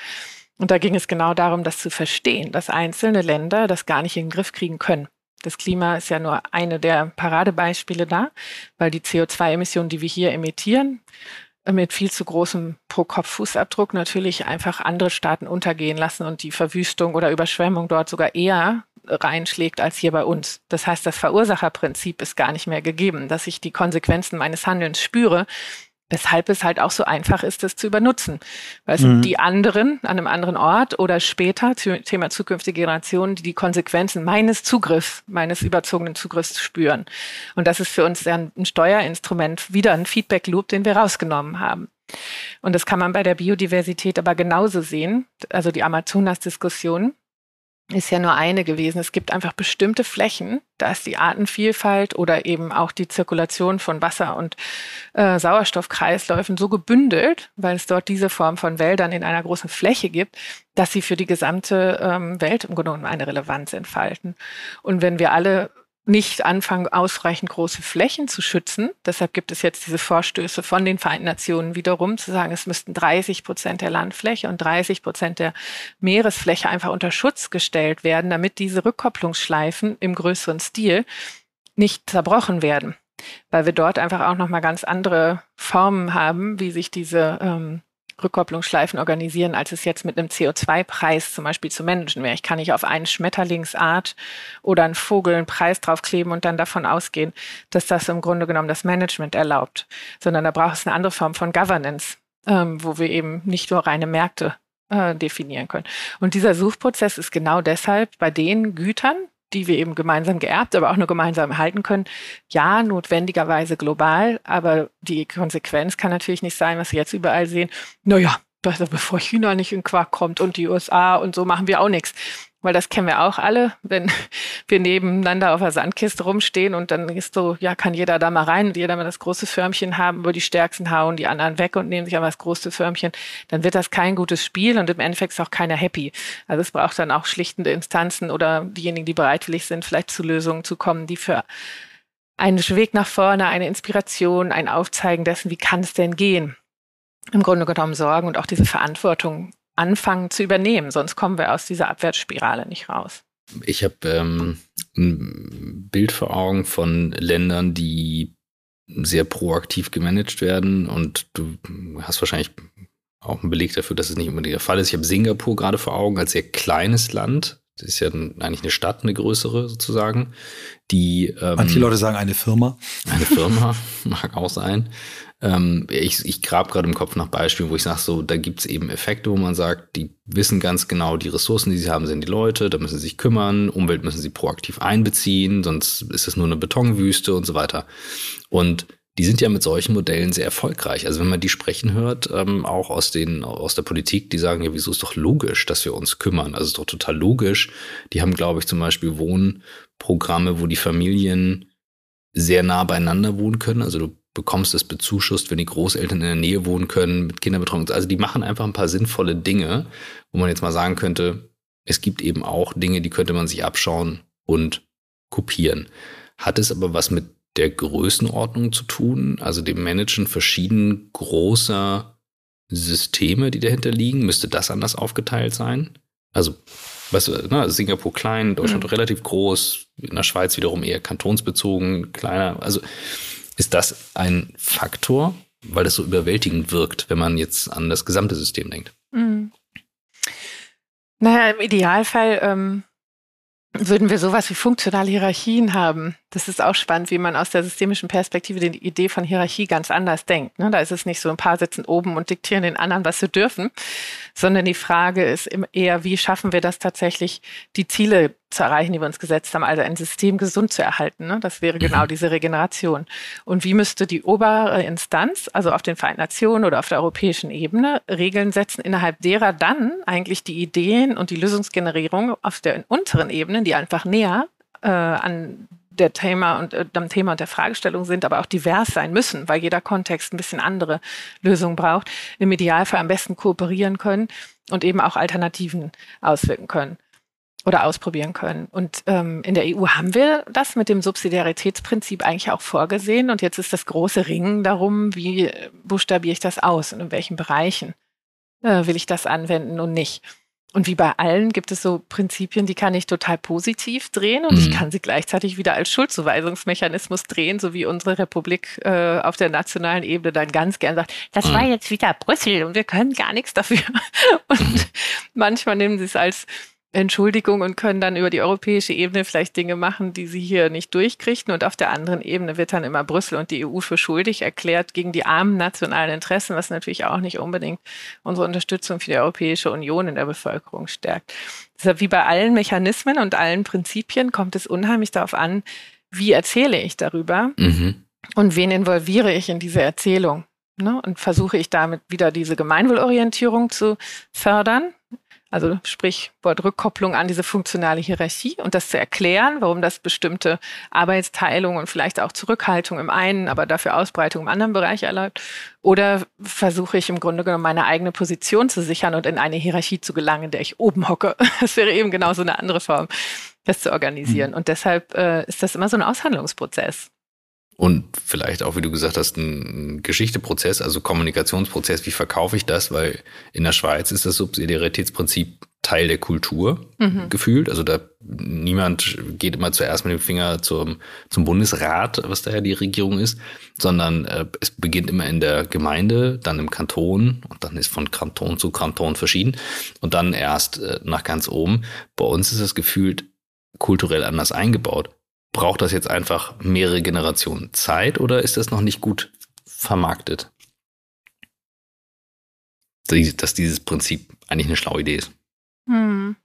Und da ging es genau darum, das zu verstehen, dass einzelne Länder das gar nicht in den Griff kriegen können. Das Klima ist ja nur eine der Paradebeispiele da, weil die CO2-Emissionen, die wir hier emittieren, mit viel zu großem Pro-Kopf-Fußabdruck natürlich einfach andere Staaten untergehen lassen und die Verwüstung oder Überschwemmung dort sogar eher reinschlägt als hier bei uns. Das heißt, das Verursacherprinzip ist gar nicht mehr gegeben, dass ich die Konsequenzen meines Handelns spüre, Weshalb es halt auch so einfach ist, das zu übernutzen. Weil es mhm. sind die anderen an einem anderen Ort oder später, Thema zukünftige Generationen, die die Konsequenzen meines Zugriffs, meines überzogenen Zugriffs spüren. Und das ist für uns ein Steuerinstrument, wieder ein Feedback-Loop, den wir rausgenommen haben. Und das kann man bei der Biodiversität aber genauso sehen. Also die Amazonas-Diskussion ist ja nur eine gewesen. Es gibt einfach bestimmte Flächen, da ist die Artenvielfalt oder eben auch die Zirkulation von Wasser- und äh, Sauerstoffkreisläufen so gebündelt, weil es dort diese Form von Wäldern in einer großen Fläche gibt, dass sie für die gesamte ähm, Welt im Grunde genommen eine Relevanz entfalten. Und wenn wir alle nicht anfangen, ausreichend große Flächen zu schützen. Deshalb gibt es jetzt diese Vorstöße von den Vereinten Nationen wiederum, zu sagen, es müssten 30 Prozent der Landfläche und 30 Prozent der Meeresfläche einfach unter Schutz gestellt werden, damit diese Rückkopplungsschleifen im größeren Stil nicht zerbrochen werden. Weil wir dort einfach auch nochmal ganz andere Formen haben, wie sich diese ähm, Rückkopplungsschleifen organisieren, als es jetzt mit einem CO2-Preis zum Beispiel zu managen wäre. Ich kann nicht auf einen Schmetterlingsart oder einen Vogel einen Preis draufkleben und dann davon ausgehen, dass das im Grunde genommen das Management erlaubt, sondern da braucht es eine andere Form von Governance, ähm, wo wir eben nicht nur reine Märkte äh, definieren können. Und dieser Suchprozess ist genau deshalb bei den Gütern, die wir eben gemeinsam geerbt, aber auch nur gemeinsam halten können. Ja, notwendigerweise global, aber die Konsequenz kann natürlich nicht sein, was wir jetzt überall sehen. Naja, bevor China nicht in Quark kommt und die USA und so machen wir auch nichts weil das kennen wir auch alle, wenn <laughs> wir nebeneinander auf der Sandkiste rumstehen und dann ist so, ja, kann jeder da mal rein und jeder mal das große Förmchen haben, über die Stärksten hauen die anderen weg und nehmen sich aber das große Förmchen, dann wird das kein gutes Spiel und im Endeffekt ist auch keiner happy. Also es braucht dann auch schlichtende Instanzen oder diejenigen, die bereitwillig sind, vielleicht zu Lösungen zu kommen, die für einen Weg nach vorne, eine Inspiration, ein Aufzeigen dessen, wie kann es denn gehen, im Grunde genommen sorgen und auch diese Verantwortung anfangen zu übernehmen, sonst kommen wir aus dieser Abwärtsspirale nicht raus. Ich habe ähm, ein Bild vor Augen von Ländern, die sehr proaktiv gemanagt werden und du hast wahrscheinlich auch einen Beleg dafür, dass es nicht unbedingt der Fall ist. Ich habe Singapur gerade vor Augen als sehr kleines Land. Das ist ja eigentlich eine Stadt, eine größere sozusagen. Die ähm, manche Leute sagen eine Firma. Eine Firma <laughs> mag auch sein. Ähm, ich ich grab gerade im Kopf nach Beispielen, wo ich sage, so, da gibt's eben Effekte, wo man sagt, die wissen ganz genau, die Ressourcen, die sie haben, sind die Leute, da müssen sie sich kümmern, Umwelt müssen sie proaktiv einbeziehen, sonst ist es nur eine Betonwüste und so weiter. Und die sind ja mit solchen Modellen sehr erfolgreich. Also wenn man die sprechen hört, ähm, auch aus den aus der Politik, die sagen ja, wieso ist doch logisch, dass wir uns kümmern. Also ist doch total logisch. Die haben, glaube ich, zum Beispiel Wohnprogramme, wo die Familien sehr nah beieinander wohnen können. Also du bekommst es bezuschusst, wenn die Großeltern in der Nähe wohnen können, mit Kinderbetreuung. Also die machen einfach ein paar sinnvolle Dinge, wo man jetzt mal sagen könnte, es gibt eben auch Dinge, die könnte man sich abschauen und kopieren. Hat es aber was mit der Größenordnung zu tun, also dem Managen verschieden großer Systeme, die dahinter liegen? Müsste das anders aufgeteilt sein? Also, weißt du, ne, Singapur klein, Deutschland mhm. relativ groß, in der Schweiz wiederum eher kantonsbezogen, kleiner. Also, ist das ein Faktor, weil das so überwältigend wirkt, wenn man jetzt an das gesamte System denkt? Mhm. Naja, im Idealfall ähm, würden wir sowas wie funktionale Hierarchien haben. Das ist auch spannend, wie man aus der systemischen Perspektive die Idee von Hierarchie ganz anders denkt. Ne? Da ist es nicht so, ein paar sitzen oben und diktieren den anderen, was sie dürfen, sondern die Frage ist eher, wie schaffen wir das tatsächlich, die Ziele zu erreichen, die wir uns gesetzt haben, also ein System gesund zu erhalten. Ne? Das wäre genau mhm. diese Regeneration. Und wie müsste die obere Instanz, also auf den Vereinten Nationen oder auf der europäischen Ebene, Regeln setzen, innerhalb derer dann eigentlich die Ideen und die Lösungsgenerierung auf der unteren Ebene, die einfach näher äh, an der Thema und äh, dem Thema und der Fragestellung sind, aber auch divers sein müssen, weil jeder Kontext ein bisschen andere Lösungen braucht, im Idealfall am besten kooperieren können und eben auch Alternativen auswirken können oder ausprobieren können. Und ähm, in der EU haben wir das mit dem Subsidiaritätsprinzip eigentlich auch vorgesehen. Und jetzt ist das große Ringen darum, wie buchstabiere ich das aus und in welchen Bereichen äh, will ich das anwenden und nicht. Und wie bei allen gibt es so Prinzipien, die kann ich total positiv drehen und mhm. ich kann sie gleichzeitig wieder als Schuldzuweisungsmechanismus drehen, so wie unsere Republik äh, auf der nationalen Ebene dann ganz gern sagt, das mhm. war jetzt wieder Brüssel und wir können gar nichts dafür. <laughs> Und manchmal nehmen sie es als Entschuldigung und können dann über die europäische Ebene vielleicht Dinge machen, die sie hier nicht durchkriegen. Und auf der anderen Ebene wird dann immer Brüssel und die EU für schuldig erklärt gegen die armen nationalen Interessen, was natürlich auch nicht unbedingt unsere Unterstützung für die Europäische Union in der Bevölkerung stärkt. Deshalb wie bei allen Mechanismen und allen Prinzipien kommt es unheimlich darauf an, wie erzähle ich darüber mhm. und wen involviere ich in diese Erzählung. Ne? Und versuche ich damit wieder diese Gemeinwohlorientierung zu fördern also sprich Wortrückkopplung an diese funktionale Hierarchie und das zu erklären, warum das bestimmte Arbeitsteilung und vielleicht auch Zurückhaltung im einen, aber dafür Ausbreitung im anderen Bereich erlaubt. Oder versuche ich im Grunde genommen meine eigene Position zu sichern und in eine Hierarchie zu gelangen, in der ich oben hocke. <laughs> Das wäre eben genau so eine andere Form, das zu organisieren. Mhm. Und deshalb äh, ist das immer so ein Aushandlungsprozess. Und vielleicht auch, wie du gesagt hast, ein Geschichteprozess, also Kommunikationsprozess. Wie verkaufe ich das? Weil in der Schweiz ist das Subsidiaritätsprinzip Teil der Kultur mhm. gefühlt. Also da niemand geht immer zuerst mit dem Finger zum, zum Bundesrat, was da ja die Regierung ist, sondern äh, es beginnt immer in der Gemeinde, dann im Kanton und dann ist von Kanton zu Kanton verschieden und dann erst äh, nach ganz oben. Bei uns ist das gefühlt kulturell anders eingebaut braucht das jetzt einfach mehrere Generationen Zeit oder ist das noch nicht gut vermarktet? Dass dieses Prinzip eigentlich eine schlaue Idee ist. Hm.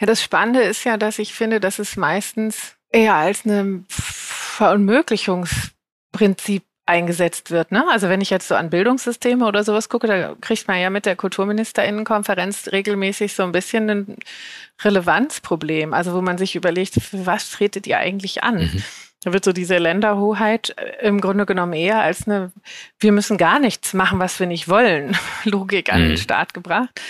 Ja, das Spannende ist ja, dass ich finde, dass es meistens eher als ein Verunmöglichungsprinzip eingesetzt wird. Ne? Also wenn ich jetzt so an Bildungssysteme oder sowas gucke, da kriegt man ja mit der Kulturministerinnenkonferenz regelmäßig so ein bisschen ein Relevanzproblem. Also wo man sich überlegt, für was tretet ihr eigentlich an? Mhm. Da wird so diese Länderhoheit äh, im Grunde genommen eher als eine, wir müssen gar nichts machen, was wir nicht wollen, <laughs> Logik an den mhm. Staat gebracht.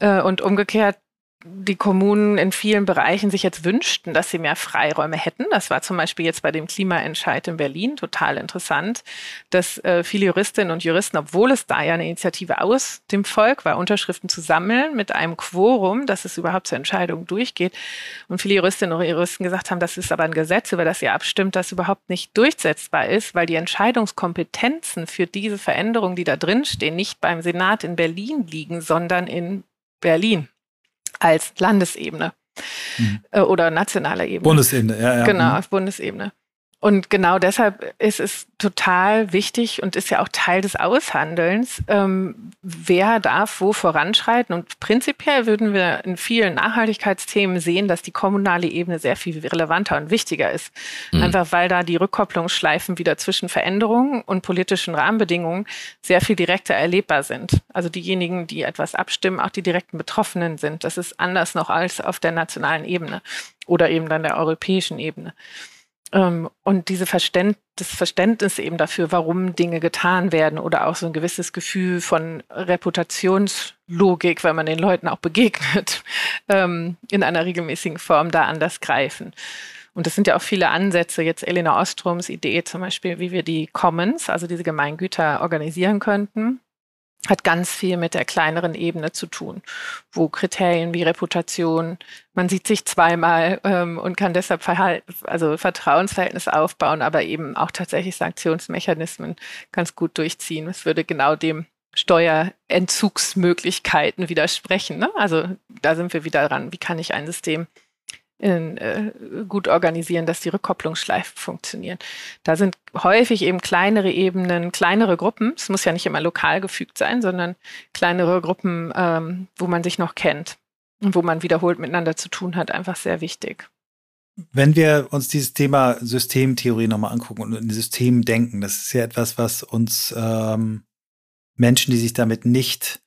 Äh, und umgekehrt die Kommunen in vielen Bereichen sich jetzt wünschten, dass sie mehr Freiräume hätten. Das war zum Beispiel jetzt bei dem Klimaentscheid in Berlin total interessant, dass äh, viele Juristinnen und Juristen, obwohl es da ja eine Initiative aus dem Volk war, Unterschriften zu sammeln mit einem Quorum, dass es überhaupt zur Entscheidung durchgeht, und viele Juristinnen und Juristen gesagt haben, das ist aber ein Gesetz, über das ihr abstimmt, das überhaupt nicht durchsetzbar ist, weil die Entscheidungskompetenzen für diese Veränderungen, die da drin stehen, nicht beim Senat in Berlin liegen, sondern in Berlin als Landesebene mhm. äh, oder nationaler Ebene. Bundesebene, ja, ja. Genau, mhm. auf Bundesebene. Und genau deshalb ist es total wichtig und ist ja auch Teil des Aushandelns, ähm, wer darf wo voranschreiten. Und prinzipiell würden wir in vielen Nachhaltigkeitsthemen sehen, dass die kommunale Ebene sehr viel relevanter und wichtiger ist. Mhm. Einfach weil da die Rückkopplungsschleifen wieder zwischen Veränderungen und politischen Rahmenbedingungen sehr viel direkter erlebbar sind. Also diejenigen, die etwas abstimmen, auch die direkten Betroffenen sind. Das ist anders noch als auf der nationalen Ebene oder eben dann der europäischen Ebene. Ähm, und diese Verständ das Verständnis eben dafür, warum Dinge getan werden oder auch so ein gewisses Gefühl von Reputationslogik, wenn man den Leuten auch begegnet, <laughs> ähm, in einer regelmäßigen Form da anders greifen. Und das sind ja auch viele Ansätze, jetzt Elena Ostroms Idee zum Beispiel, wie wir die Commons, also diese Gemeingüter, organisieren könnten hat ganz viel mit der kleineren Ebene zu tun, wo Kriterien wie Reputation, man sieht sich zweimal ähm, und kann deshalb Verhalt, also Vertrauensverhältnis aufbauen, aber eben auch tatsächlich Sanktionsmechanismen ganz gut durchziehen. Es würde genau dem Steuerentzugsmöglichkeiten widersprechen. Ne? Also da sind wir wieder dran. Wie kann ich ein System in, äh, gut organisieren, dass die Rückkopplungsschleifen funktionieren. Da sind häufig eben kleinere Ebenen, kleinere Gruppen. Es muss ja nicht immer lokal gefügt sein, sondern kleinere Gruppen, ähm, wo man sich noch kennt und wo man wiederholt miteinander zu tun hat, einfach sehr wichtig. Wenn wir uns dieses Thema Systemtheorie nochmal angucken und in System denken, das ist ja etwas, was uns ähm, Menschen, die sich damit nicht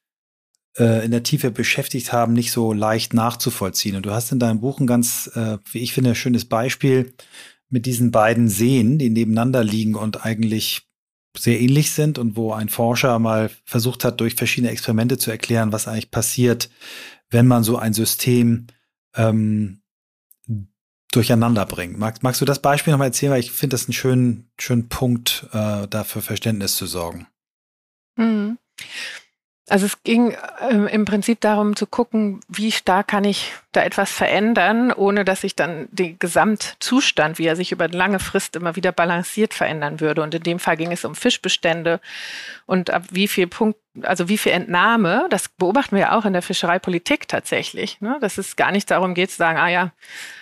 äh, in der Tiefe beschäftigt haben, nicht so leicht nachzuvollziehen. Und du hast in deinem Buch ein ganz, äh, wie ich finde, schönes Beispiel mit diesen beiden Seen, die nebeneinander liegen und eigentlich sehr ähnlich sind und wo ein Forscher mal versucht hat, durch verschiedene Experimente zu erklären, was eigentlich passiert, wenn man so ein System ähm, durcheinander bringt. Magst, magst du das Beispiel nochmal erzählen? Weil ich finde das einen schönen, schönen Punkt, äh, dafür Verständnis zu sorgen. Mhm. Also es ging ähm, im Prinzip darum zu gucken, wie stark kann ich da etwas verändern, ohne dass sich dann der Gesamtzustand, wie er sich über eine lange Frist immer wieder balanciert verändern würde. Und in dem Fall ging es um Fischbestände und ab wie viel Punkt, also wie viel Entnahme, das beobachten wir ja auch in der Fischereipolitik tatsächlich, ne? dass es gar nicht darum geht zu sagen, ah ja,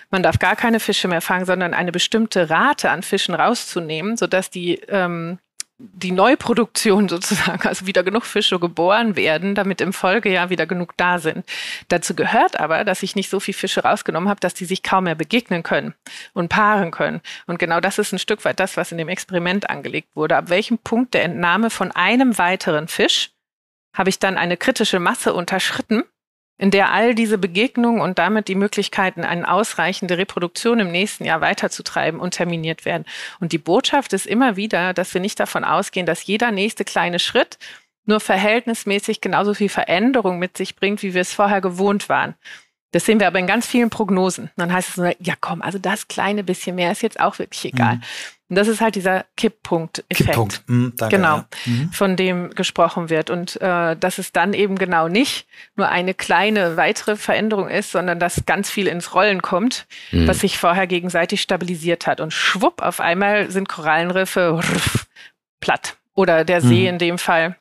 man darf gar keine Fische mehr fangen, sondern eine bestimmte Rate an Fischen rauszunehmen, sodass die ähm, die Neuproduktion sozusagen, also wieder genug Fische geboren werden, damit im Folgejahr wieder genug da sind. Dazu gehört aber, dass ich nicht so viel Fische rausgenommen habe, dass die sich kaum mehr begegnen können und paaren können. Und genau das ist ein Stück weit das, was in dem Experiment angelegt wurde. Ab welchem Punkt der Entnahme von einem weiteren Fisch habe ich dann eine kritische Masse unterschritten, in der all diese Begegnungen und damit die Möglichkeiten, eine ausreichende Reproduktion im nächsten Jahr weiterzutreiben, unterminiert werden. Und die Botschaft ist immer wieder, dass wir nicht davon ausgehen, dass jeder nächste kleine Schritt nur verhältnismäßig genauso viel Veränderung mit sich bringt, wie wir es vorher gewohnt waren. Das sehen wir aber in ganz vielen Prognosen. Dann heißt es nur, ja komm, also das kleine bisschen mehr ist jetzt auch wirklich egal. Mhm. Und das ist halt dieser Kipppunkt-Effekt. Kipppunkt. Mhm, danke, genau, ja. mhm. von dem gesprochen wird. Und äh, dass es dann eben genau nicht nur eine kleine weitere Veränderung ist, sondern dass ganz viel ins Rollen kommt, mhm. was sich vorher gegenseitig stabilisiert hat. Und schwupp, auf einmal sind Korallenriffe rff, platt. Oder der See mhm. in dem Fall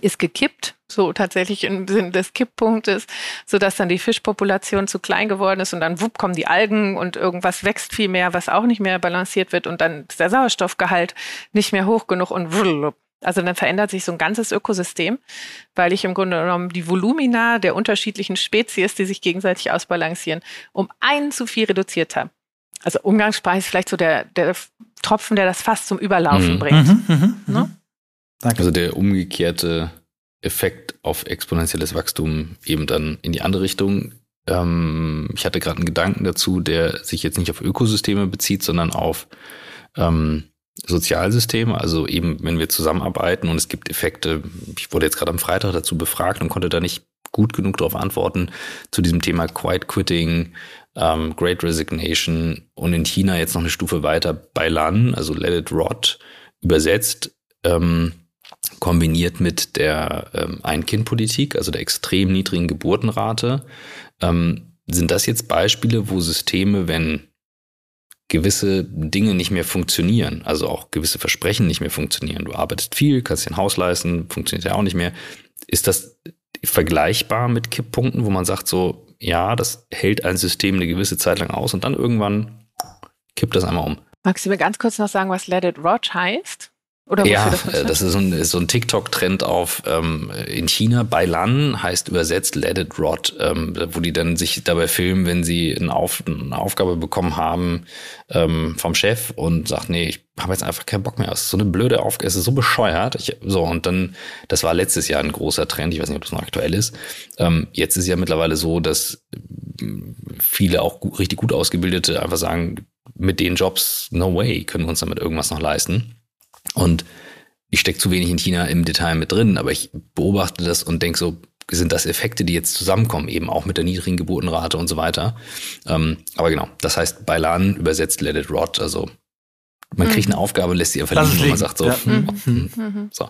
ist gekippt, so tatsächlich im Sinn des Kipppunktes, so dass dann die Fischpopulation zu klein geworden ist und dann wupp kommen die Algen und irgendwas wächst viel mehr, was auch nicht mehr balanciert wird und dann ist der Sauerstoffgehalt nicht mehr hoch genug und wupp. Also dann verändert sich so ein ganzes Ökosystem, weil ich im Grunde genommen die Volumina der unterschiedlichen Spezies, die sich gegenseitig ausbalancieren, um einen zu viel reduziert habe. Also Umgangssprache ist vielleicht so der, der Tropfen, der das fast zum Überlaufen mhm. bringt. Mhm, mh, mh. Ne? Danke. Also der umgekehrte Effekt auf exponentielles Wachstum eben dann in die andere Richtung. Ähm, ich hatte gerade einen Gedanken dazu, der sich jetzt nicht auf Ökosysteme bezieht, sondern auf ähm, Sozialsysteme. Also eben, wenn wir zusammenarbeiten und es gibt Effekte. Ich wurde jetzt gerade am Freitag dazu befragt und konnte da nicht gut genug darauf antworten zu diesem Thema Quiet Quitting, ähm, Great Resignation und in China jetzt noch eine Stufe weiter bei LAN, also Let It Rot, übersetzt. Ähm, kombiniert mit der ähm, Ein-Kind-Politik, also der extrem niedrigen Geburtenrate. Ähm, sind das jetzt Beispiele, wo Systeme, wenn gewisse Dinge nicht mehr funktionieren, also auch gewisse Versprechen nicht mehr funktionieren, du arbeitest viel, kannst dir ein Haus leisten, funktioniert ja auch nicht mehr, ist das vergleichbar mit Kipppunkten, wo man sagt so, ja, das hält ein System eine gewisse Zeit lang aus und dann irgendwann kippt das einmal um. Magst du mir ganz kurz noch sagen, was Let It Rot heißt? Oder ja, das, das ist so ein, so ein TikTok-Trend auf ähm, in China. Bei Lan heißt übersetzt Let It Rot, ähm, wo die dann sich dabei filmen, wenn sie eine, Auf, eine Aufgabe bekommen haben ähm, vom Chef und sagt, nee, ich habe jetzt einfach keinen Bock mehr. Es ist so eine blöde Aufgabe, es ist so bescheuert. Ich, so und dann, das war letztes Jahr ein großer Trend. Ich weiß nicht, ob das noch aktuell ist. Ähm, jetzt ist ja mittlerweile so, dass viele auch gut, richtig gut ausgebildete einfach sagen, mit den Jobs, no way, können wir uns damit irgendwas noch leisten. Und ich stecke zu wenig in China im Detail mit drin, aber ich beobachte das und denke so, sind das Effekte, die jetzt zusammenkommen, eben auch mit der niedrigen Geburtenrate und so weiter. Ähm, aber genau, das heißt Bailan übersetzt Let it rot, also man kriegt eine mhm. Aufgabe, lässt sie einfach liegen, wo man sagt so, ja. Hm, hm, hm, so.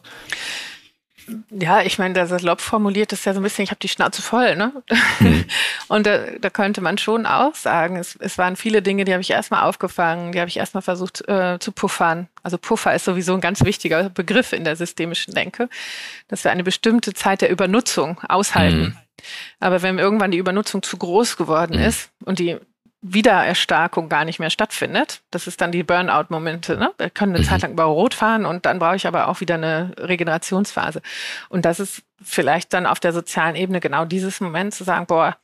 Ja, ich meine, der salopp formuliert ist ja so ein bisschen, ich habe die Schnauze voll, ne? Mhm. <laughs> Und da, da könnte man schon auch sagen, es, es waren viele Dinge, die habe ich erstmal aufgefangen, die habe ich erstmal versucht äh, zu puffern. Also Puffer ist sowieso ein ganz wichtiger Begriff in der systemischen Denke, dass wir eine bestimmte Zeit der Übernutzung aushalten. Mhm. Aber wenn irgendwann die Übernutzung zu groß geworden mhm. ist und die Wiedererstarkung gar nicht mehr stattfindet. Das ist dann die Burnout-Momente. Ne? Wir können eine mhm. Zeit lang über Rot fahren und dann brauche ich aber auch wieder eine Regenerationsphase. Und das ist vielleicht dann auf der sozialen Ebene genau dieses Moment zu sagen, boah,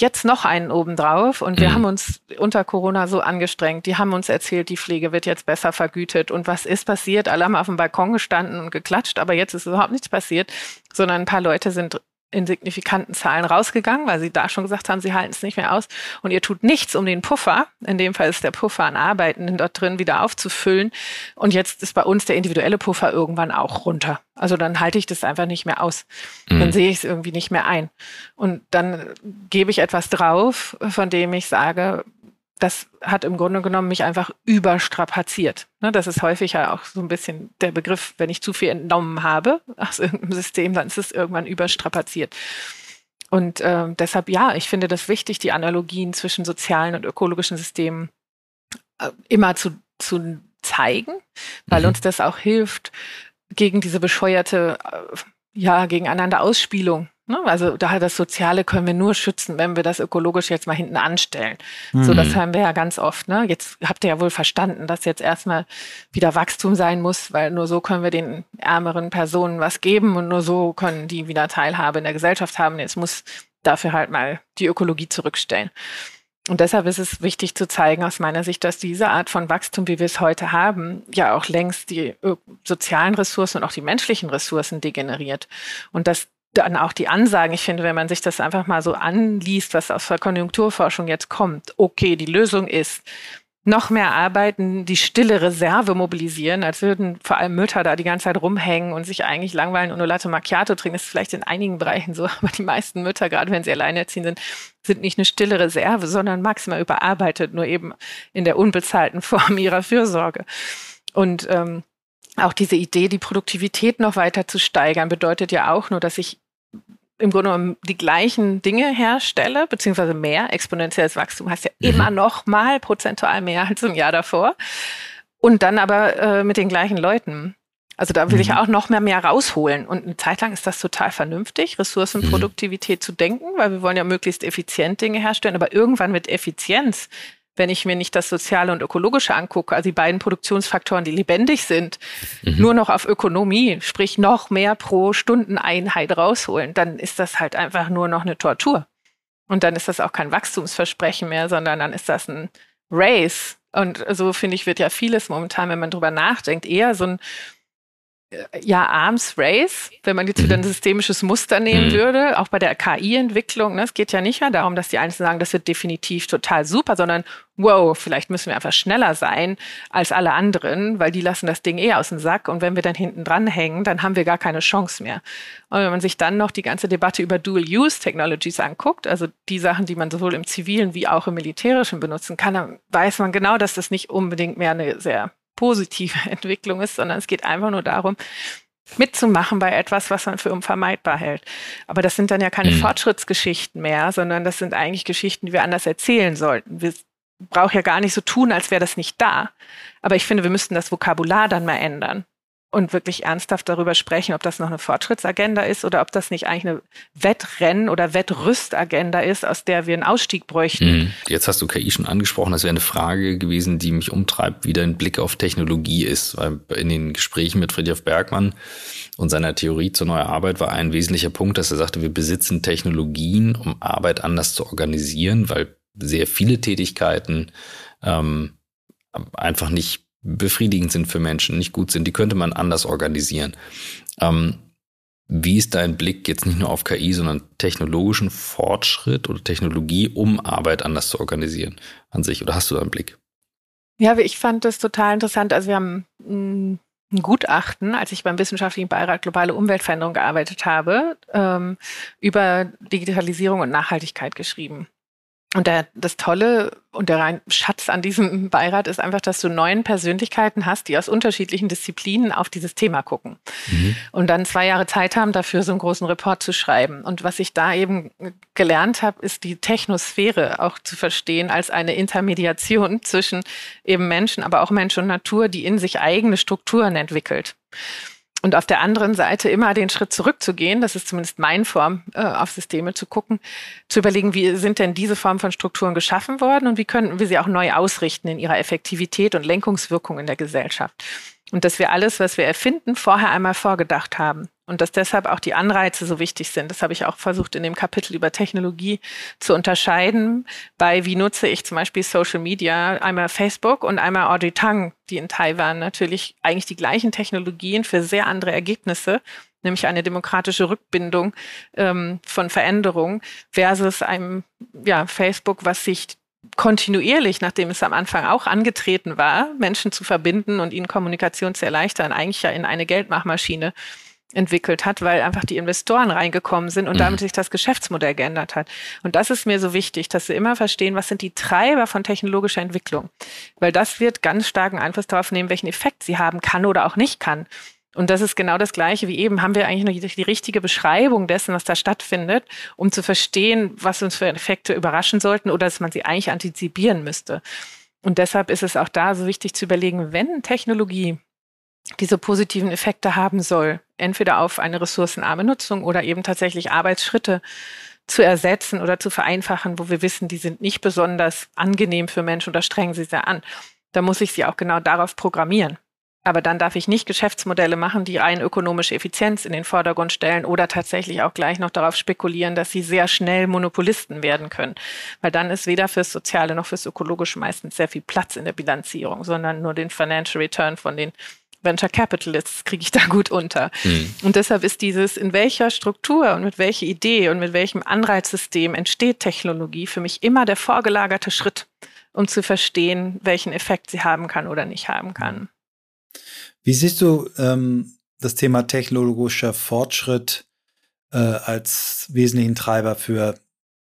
jetzt noch einen obendrauf und wir mhm. haben uns unter Corona so angestrengt. Die haben uns erzählt, die Pflege wird jetzt besser vergütet. Und was ist passiert? Alle haben auf dem Balkon gestanden und geklatscht, aber jetzt ist überhaupt nichts passiert, sondern ein paar Leute sind in signifikanten Zahlen rausgegangen, weil sie da schon gesagt haben, sie halten es nicht mehr aus. Und ihr tut nichts, um den Puffer, in dem Fall ist der Puffer an Arbeitenden dort drin, wieder aufzufüllen. Und jetzt ist bei uns der individuelle Puffer irgendwann auch runter. Also dann halte ich das einfach nicht mehr aus. Mhm. Dann sehe ich es irgendwie nicht mehr ein. Und dann gebe ich etwas drauf, von dem ich sage, das hat im Grunde genommen mich einfach überstrapaziert. Ne, das ist häufig ja auch so ein bisschen der Begriff, wenn ich zu viel entnommen habe aus <laughs> irgendeinem System, dann ist es irgendwann überstrapaziert. Und äh, deshalb, ja, ich finde das wichtig, die Analogien zwischen sozialen und ökologischen Systemen äh, immer zu, zu zeigen, weil mhm. uns das auch hilft, gegen diese bescheuerte, äh, ja, gegeneinander Ausspielung? Also daher das Soziale können wir nur schützen, wenn wir das ökologisch jetzt mal hinten anstellen. Mhm. So, das mhm. haben wir ja ganz oft. Ne? Jetzt habt ihr ja wohl verstanden, dass jetzt erstmal wieder Wachstum sein muss, weil nur so können wir den ärmeren Personen was geben und nur so können die wieder Teilhabe in der Gesellschaft haben. Jetzt muss dafür halt mal die Ökologie zurückstellen. Und deshalb ist es wichtig zu zeigen aus meiner Sicht, dass diese Art von Wachstum, wie wir es heute haben, ja auch längst die sozialen Ressourcen und auch die menschlichen Ressourcen degeneriert. Und dass dann auch die Ansagen, ich finde, wenn man sich das einfach mal so anliest, was aus der Konjunkturforschung jetzt kommt, okay, die Lösung ist, noch mehr arbeiten, die stille Reserve mobilisieren, als würden vor allem Mütter da die ganze Zeit rumhängen und sich eigentlich langweilen und nur Latte Macchiato trinken. Das ist vielleicht in einigen Bereichen so, <laughs> aber die meisten Mütter, gerade wenn sie alleinerziehend sind, sind nicht eine stille Reserve, sondern maximal überarbeitet, nur eben in der unbezahlten <laughs> Form ihrer Fürsorge. Und ähm, auch diese Idee, die Produktivität noch weiter zu steigern, bedeutet ja auch nur, dass ich im Grunde genommen die gleichen Dinge herstelle, beziehungsweise mehr. Exponentielles Wachstum heißt ja mhm. immer noch mal prozentual mehr als im Jahr davor. Und dann aber äh, mit den gleichen Leuten. Also da will mhm. ich auch noch mehr mehr rausholen. Und eine Zeit lang ist das total vernünftig, Ressourcenproduktivität mhm. zu denken, weil wir wollen ja möglichst effizient Dinge herstellen. Aber irgendwann mit Effizienz wenn ich mir nicht das Soziale und Ökologische angucke, also die beiden Produktionsfaktoren, die lebendig sind, mhm. nur noch auf Ökonomie, sprich noch mehr pro Stundeneinheit rausholen, dann ist das halt einfach nur noch eine Tortur. Und dann ist das auch kein Wachstumsversprechen mehr, sondern dann ist das ein Race. Und so finde ich, wird ja vieles momentan, wenn man drüber nachdenkt, eher so ein ja, Arms Race, wenn man jetzt wieder ein mhm. systemisches Muster nehmen mhm. würde, auch bei der KI-Entwicklung. Ne, es geht ja nicht mehr darum, dass die Einzelnen sagen, das wird definitiv total super, sondern wow, vielleicht müssen wir einfach schneller sein als alle anderen, weil die lassen das Ding eh aus dem Sack und wenn wir dann hinten dran hängen, dann haben wir gar keine Chance mehr. Und wenn man sich dann noch die ganze Debatte über Dual-Use-Technologies anguckt, also die Sachen, die man sowohl im zivilen wie auch im militärischen benutzen kann, dann weiß man genau, dass das nicht unbedingt mehr eine sehr positive <laughs> Entwicklung ist, sondern es geht einfach nur darum, mitzumachen bei etwas, was man für unvermeidbar hält. Aber das sind dann ja keine mhm. Fortschrittsgeschichten mehr, sondern das sind eigentlich Geschichten, die wir anders erzählen sollten. Wir brauchen ja gar nicht so tun, als wäre das nicht da. Aber ich finde, wir müssten das Vokabular dann mal ändern und wirklich ernsthaft darüber sprechen, ob das noch eine Fortschrittsagenda ist oder ob das nicht eigentlich eine Wettrennen- oder Wettrüstagenda ist, aus der wir einen Ausstieg bräuchten. Mhm. Jetzt hast du KI schon angesprochen. Das wäre eine Frage gewesen, die mich umtreibt, wie dein Blick auf Technologie ist. Weil in den Gesprächen mit Friedrich Bergmann und seiner Theorie zur neuen Arbeit war ein wesentlicher Punkt, dass er sagte, wir besitzen Technologien, um Arbeit anders zu organisieren, weil sehr viele Tätigkeiten ähm, einfach nicht befriedigend sind für Menschen, nicht gut sind, die könnte man anders organisieren. Ähm, wie ist dein Blick jetzt nicht nur auf KI, sondern technologischen Fortschritt oder Technologie, um Arbeit anders zu organisieren an sich? Oder hast du da einen Blick? Ja, ich fand das total interessant. Also wir haben ein Gutachten, als ich beim Wissenschaftlichen Beirat Globale Umweltveränderung gearbeitet habe, ähm, über Digitalisierung und Nachhaltigkeit geschrieben. Und der, das Tolle und der rein Schatz an diesem Beirat ist einfach, dass du neun Persönlichkeiten hast, die aus unterschiedlichen Disziplinen auf dieses Thema gucken. Mhm. Und dann zwei Jahre Zeit haben, dafür so einen großen Report zu schreiben. Und was ich da eben gelernt habe, ist die Technosphäre auch zu verstehen als eine Intermediation zwischen eben Menschen, aber auch Mensch und Natur, die in sich eigene Strukturen entwickelt und auf der anderen Seite immer den Schritt zurückzugehen, das ist zumindest mein Form, äh, auf Systeme zu gucken, zu überlegen, wie sind denn diese Formen von Strukturen geschaffen worden und wie könnten wir sie auch neu ausrichten in ihrer Effektivität und Lenkungswirkung in der Gesellschaft. Und dass wir alles, was wir erfinden, vorher einmal vorgedacht haben. Und dass deshalb auch die Anreize so wichtig sind. Das habe ich auch versucht in dem Kapitel über Technologie zu unterscheiden. Bei wie nutze ich zum Beispiel Social Media, einmal Facebook und einmal Audrey Tang, die in Taiwan natürlich eigentlich die gleichen Technologien für sehr andere Ergebnisse nämlich eine demokratische Rückbindung ähm, von Veränderung versus einem ja, Facebook, was sich kontinuierlich, nachdem es am Anfang auch angetreten war, Menschen zu verbinden und ihnen Kommunikation zu erleichtern, eigentlich ja in eine Geldmachmaschine entwickelt hat, weil einfach die Investoren reingekommen sind und mhm. damit sich das Geschäftsmodell geändert hat. Und das ist mir so wichtig, dass wir immer verstehen, was sind die Treiber von technologischer Entwicklung. Weil das wird ganz starken Einfluss darauf nehmen, welchen Effekt sie haben kann oder auch nicht kann. Und das ist genau das Gleiche wie eben. Haben wir eigentlich noch die, die, richtige Beschreibung dessen, was da stattfindet, um zu verstehen, was uns für Effekte überraschen sollten oder dass man sie eigentlich antizipieren müsste. Und deshalb ist es auch da so wichtig zu überlegen, wenn Technologie diese positiven Effekte haben soll, entweder auf eine ressourcenarme Nutzung oder eben tatsächlich Arbeitsschritte zu ersetzen oder zu vereinfachen, wo wir wissen, die sind nicht besonders angenehm für Menschen oder strengen sie sehr an. Da muss ich sie auch genau darauf programmieren. Aber dann darf ich nicht Geschäftsmodelle machen, die rein ökonomische Effizienz in den Vordergrund stellen oder tatsächlich auch gleich noch darauf spekulieren, dass sie sehr schnell Monopolisten werden können. Weil dann ist weder fürs Soziale noch fürs Ökologische meistens sehr viel Platz in der Bilanzierung, sondern nur den Financial Return von den Venture Capitalists kriege ich da gut unter. Mhm. Und deshalb ist dieses, in welcher Struktur und mit welcher Idee und mit welchem Anreizsystem entsteht Technologie für mich immer der vorgelagerte Schritt, um zu verstehen, welchen Effekt sie haben kann oder nicht haben kann. Wie siehst du ähm, das Thema technologischer Fortschritt äh, als wesentlichen Treiber für,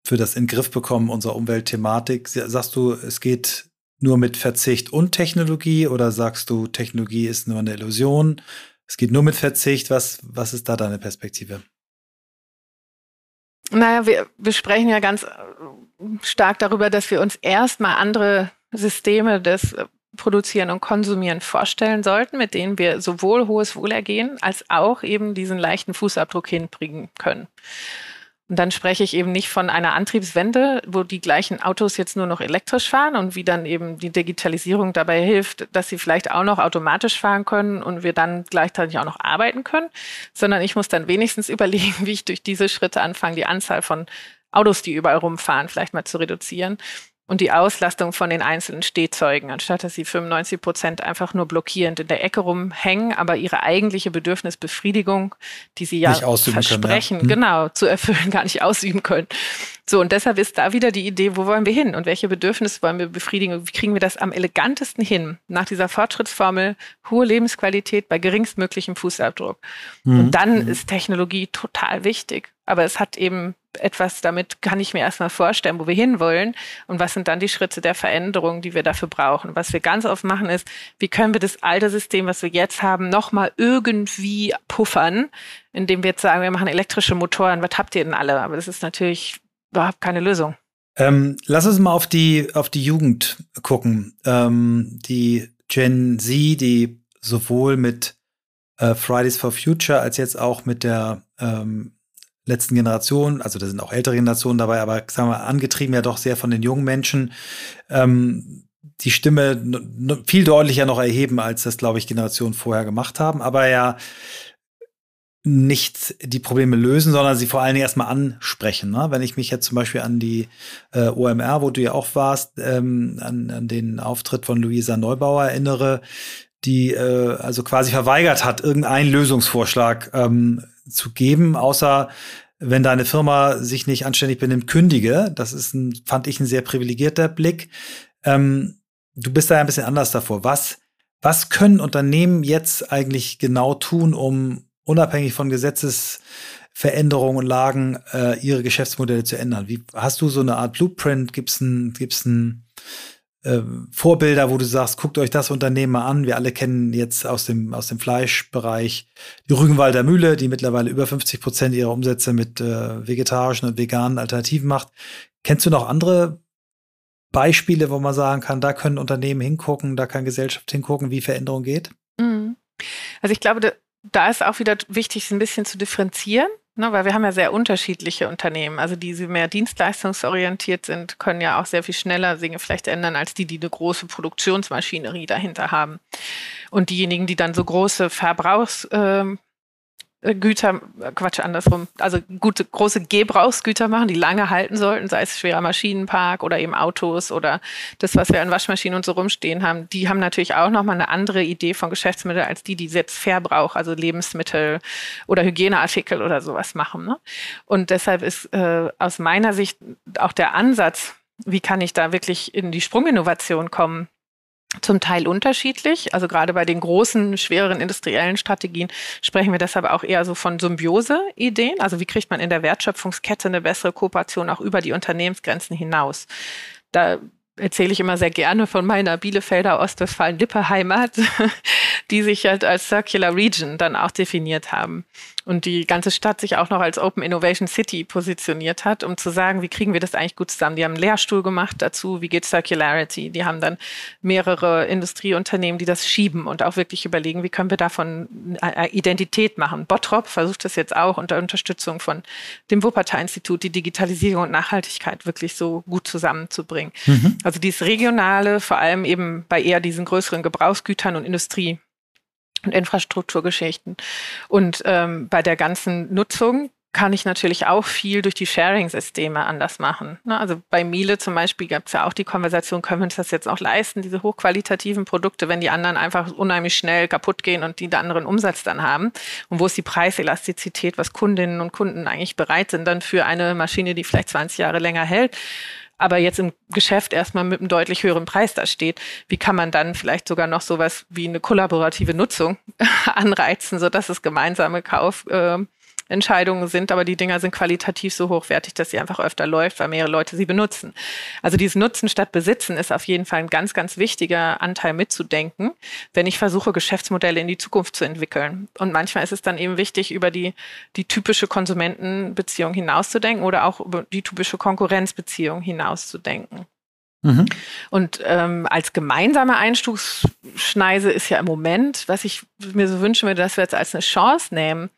für das Ingriffbekommen unserer Umweltthematik? Sagst du, es geht nur mit Verzicht und Technologie oder sagst du, Technologie ist nur eine Illusion? Es geht nur mit Verzicht. Was, was ist da deine Perspektive? Naja, wir, wir sprechen ja ganz äh, stark darüber, dass wir uns erstmal andere Systeme des äh, Produzieren und Konsumieren vorstellen sollten, mit denen wir sowohl hohes Wohlergehen als auch eben diesen leichten Fußabdruck hinbringen können. Und dann spreche ich eben nicht von einer Antriebswende, wo die gleichen Autos jetzt nur noch elektrisch fahren und wie dann eben die Digitalisierung dabei hilft, dass sie vielleicht auch noch automatisch fahren können und wir dann gleichzeitig auch noch arbeiten können, sondern ich muss dann wenigstens <laughs> überlegen, wie ich durch diese Schritte anfange, die Anzahl von Autos, die überall rumfahren, vielleicht mal zu reduzieren und die Auslastung von den einzelnen Stehzeugen, anstatt dass sie 95 Prozent einfach nur blockierend in der Ecke rumhängen, aber ihre eigentliche Bedürfnisbefriedigung, die sie ja versprechen, können, ja. hm. genau, zu erfüllen, <laughs> gar nicht ausüben können. So, und deshalb ist da wieder die Idee, wo wollen wir hin und welche Bedürfnisse wollen wir befriedigen? Wie kriegen wir das am elegantesten hin? Nach dieser Fortschrittsformel, hohe Lebensqualität bei geringstmöglichem Fußabdruck. Hm. Und dann hm. ist Technologie total wichtig. Aber es hat eben etwas damit, kann ich mir erstmal vorstellen, wo wir hinwollen und was sind dann die Schritte der Veränderung, die wir dafür brauchen. Was wir ganz oft machen ist, wie können wir das alte System, was wir jetzt haben, nochmal irgendwie puffern, indem wir jetzt sagen, wir machen elektrische Motoren, was habt ihr denn alle? Aber das ist natürlich überhaupt keine Lösung. Ähm, lass uns mal auf die, auf die Jugend gucken. Ähm, die Gen Z, die sowohl mit äh, Fridays for Future als jetzt auch mit der ähm, letzten Generation, also da sind auch ältere Generationen dabei, aber sagen wir, angetrieben ja doch sehr von den jungen Menschen, ähm, die Stimme viel deutlicher noch erheben, als das, glaube ich, Generationen vorher gemacht haben, aber ja nicht die Probleme lösen, sondern sie vor allen Dingen erstmal ansprechen. Ne? Wenn ich mich jetzt zum Beispiel an die äh, OMR, wo du ja auch warst, ähm, an, an den Auftritt von Luisa Neubauer erinnere, die äh, also quasi verweigert hat, irgendeinen Lösungsvorschlag ähm, zu geben, außer wenn deine Firma sich nicht anständig benimmt, kündige. Das ist ein, fand ich ein sehr privilegierter Blick. Ähm, du bist da ein bisschen anders davor. Was, was können Unternehmen jetzt eigentlich genau tun, um unabhängig von Gesetzesveränderungen und Lagen äh, ihre Geschäftsmodelle zu ändern? Wie, hast du so eine Art Blueprint? Gibt es ein, gibt's ein äh, Vorbilder, wo du sagst, guckt euch das Unternehmen mal an. Wir alle kennen jetzt aus dem, aus dem Fleischbereich die Rügenwalder Mühle, die mittlerweile über 50 Prozent ihrer Umsätze mit äh, vegetarischen und veganen Alternativen macht. Kennst du noch andere Beispiele, wo man sagen kann, da können Unternehmen hingucken, da kann Gesellschaft hingucken, wie Veränderung geht? Mhm. Also ich glaube, da ist auch wieder wichtig, ein bisschen zu differenzieren. Ne, weil wir haben ja sehr unterschiedliche Unternehmen. Also die, die mehr dienstleistungsorientiert sind, können ja auch sehr viel schneller Dinge vielleicht ändern als die, die eine große Produktionsmaschinerie dahinter haben. Und diejenigen, die dann so große Verbrauchs, äh, Güter, Quatsch, andersrum, also gute, große Gebrauchsgüter machen, die lange halten sollten, sei es schwerer Maschinenpark oder eben Autos oder das, was wir an Waschmaschinen und so rumstehen haben, die haben natürlich auch nochmal eine andere Idee von Geschäftsmitteln als die, die jetzt Verbrauch, also Lebensmittel oder Hygieneartikel oder sowas machen. Ne? Und deshalb ist äh, aus meiner Sicht auch der Ansatz, wie kann ich da wirklich in die Sprunginnovation kommen, zum Teil unterschiedlich. Also gerade bei den großen, schwereren industriellen Strategien sprechen wir deshalb auch eher so von Symbiose-Ideen. Also wie kriegt man in der Wertschöpfungskette eine bessere Kooperation auch über die Unternehmensgrenzen hinaus? Da erzähle ich immer sehr gerne von meiner Bielefelder Ostwestfalen-Lippe-Heimat, <laughs> die sich halt als Circular Region dann auch definiert haben und die ganze Stadt sich auch noch als Open Innovation City positioniert hat, um zu sagen, wie kriegen wir das eigentlich gut zusammen. Die haben einen Lehrstuhl gemacht dazu, wie geht Circularity. Die haben dann mehrere Industrieunternehmen, die das schieben und auch wirklich überlegen, wie können wir davon Identität machen. Bottrop versucht das jetzt auch unter Unterstützung von dem Wuppertal-Institut, die Digitalisierung und Nachhaltigkeit wirklich so gut zusammenzubringen. Mhm. Also dieses Regionale, vor allem eben bei eher diesen größeren Gebrauchsgütern und Industrie und Infrastrukturgeschichten. Und ähm, bei der ganzen Nutzung kann ich natürlich auch viel durch die Sharing-Systeme anders machen. Ne? Also bei Miele zum Beispiel gab es ja auch die Konversation, können wir uns das jetzt auch leisten, diese hochqualitativen Produkte, wenn die anderen einfach unheimlich schnell kaputt gehen und die anderen Umsatz dann haben? Und wo ist die Preiselastizität, was Kundinnen und Kunden eigentlich bereit sind dann für eine Maschine, die vielleicht 20 Jahre länger hält? Aber jetzt im Geschäft erstmal mit einem deutlich höheren Preis da steht, wie kann man dann vielleicht sogar noch sowas wie eine kollaborative Nutzung <laughs> anreizen, sodass es gemeinsame Kauf äh, Entscheidungen sind, aber die Dinger sind qualitativ so hochwertig, dass sie einfach öfter läuft, weil mehrere Leute sie benutzen. Also dieses Nutzen statt Besitzen ist auf jeden Fall ein ganz, ganz wichtiger Anteil mitzudenken, wenn ich versuche, Geschäftsmodelle in die Zukunft zu entwickeln. Und manchmal ist es dann eben wichtig, über die, die typische Konsumentenbeziehung hinauszudenken oder auch über die typische Konkurrenzbeziehung hinauszudenken. Mhm. Und ähm, als gemeinsame Einstiegsschneise ist ja im Moment, was ich mir so wünschen würde, dass wir jetzt als eine Chance nehmen,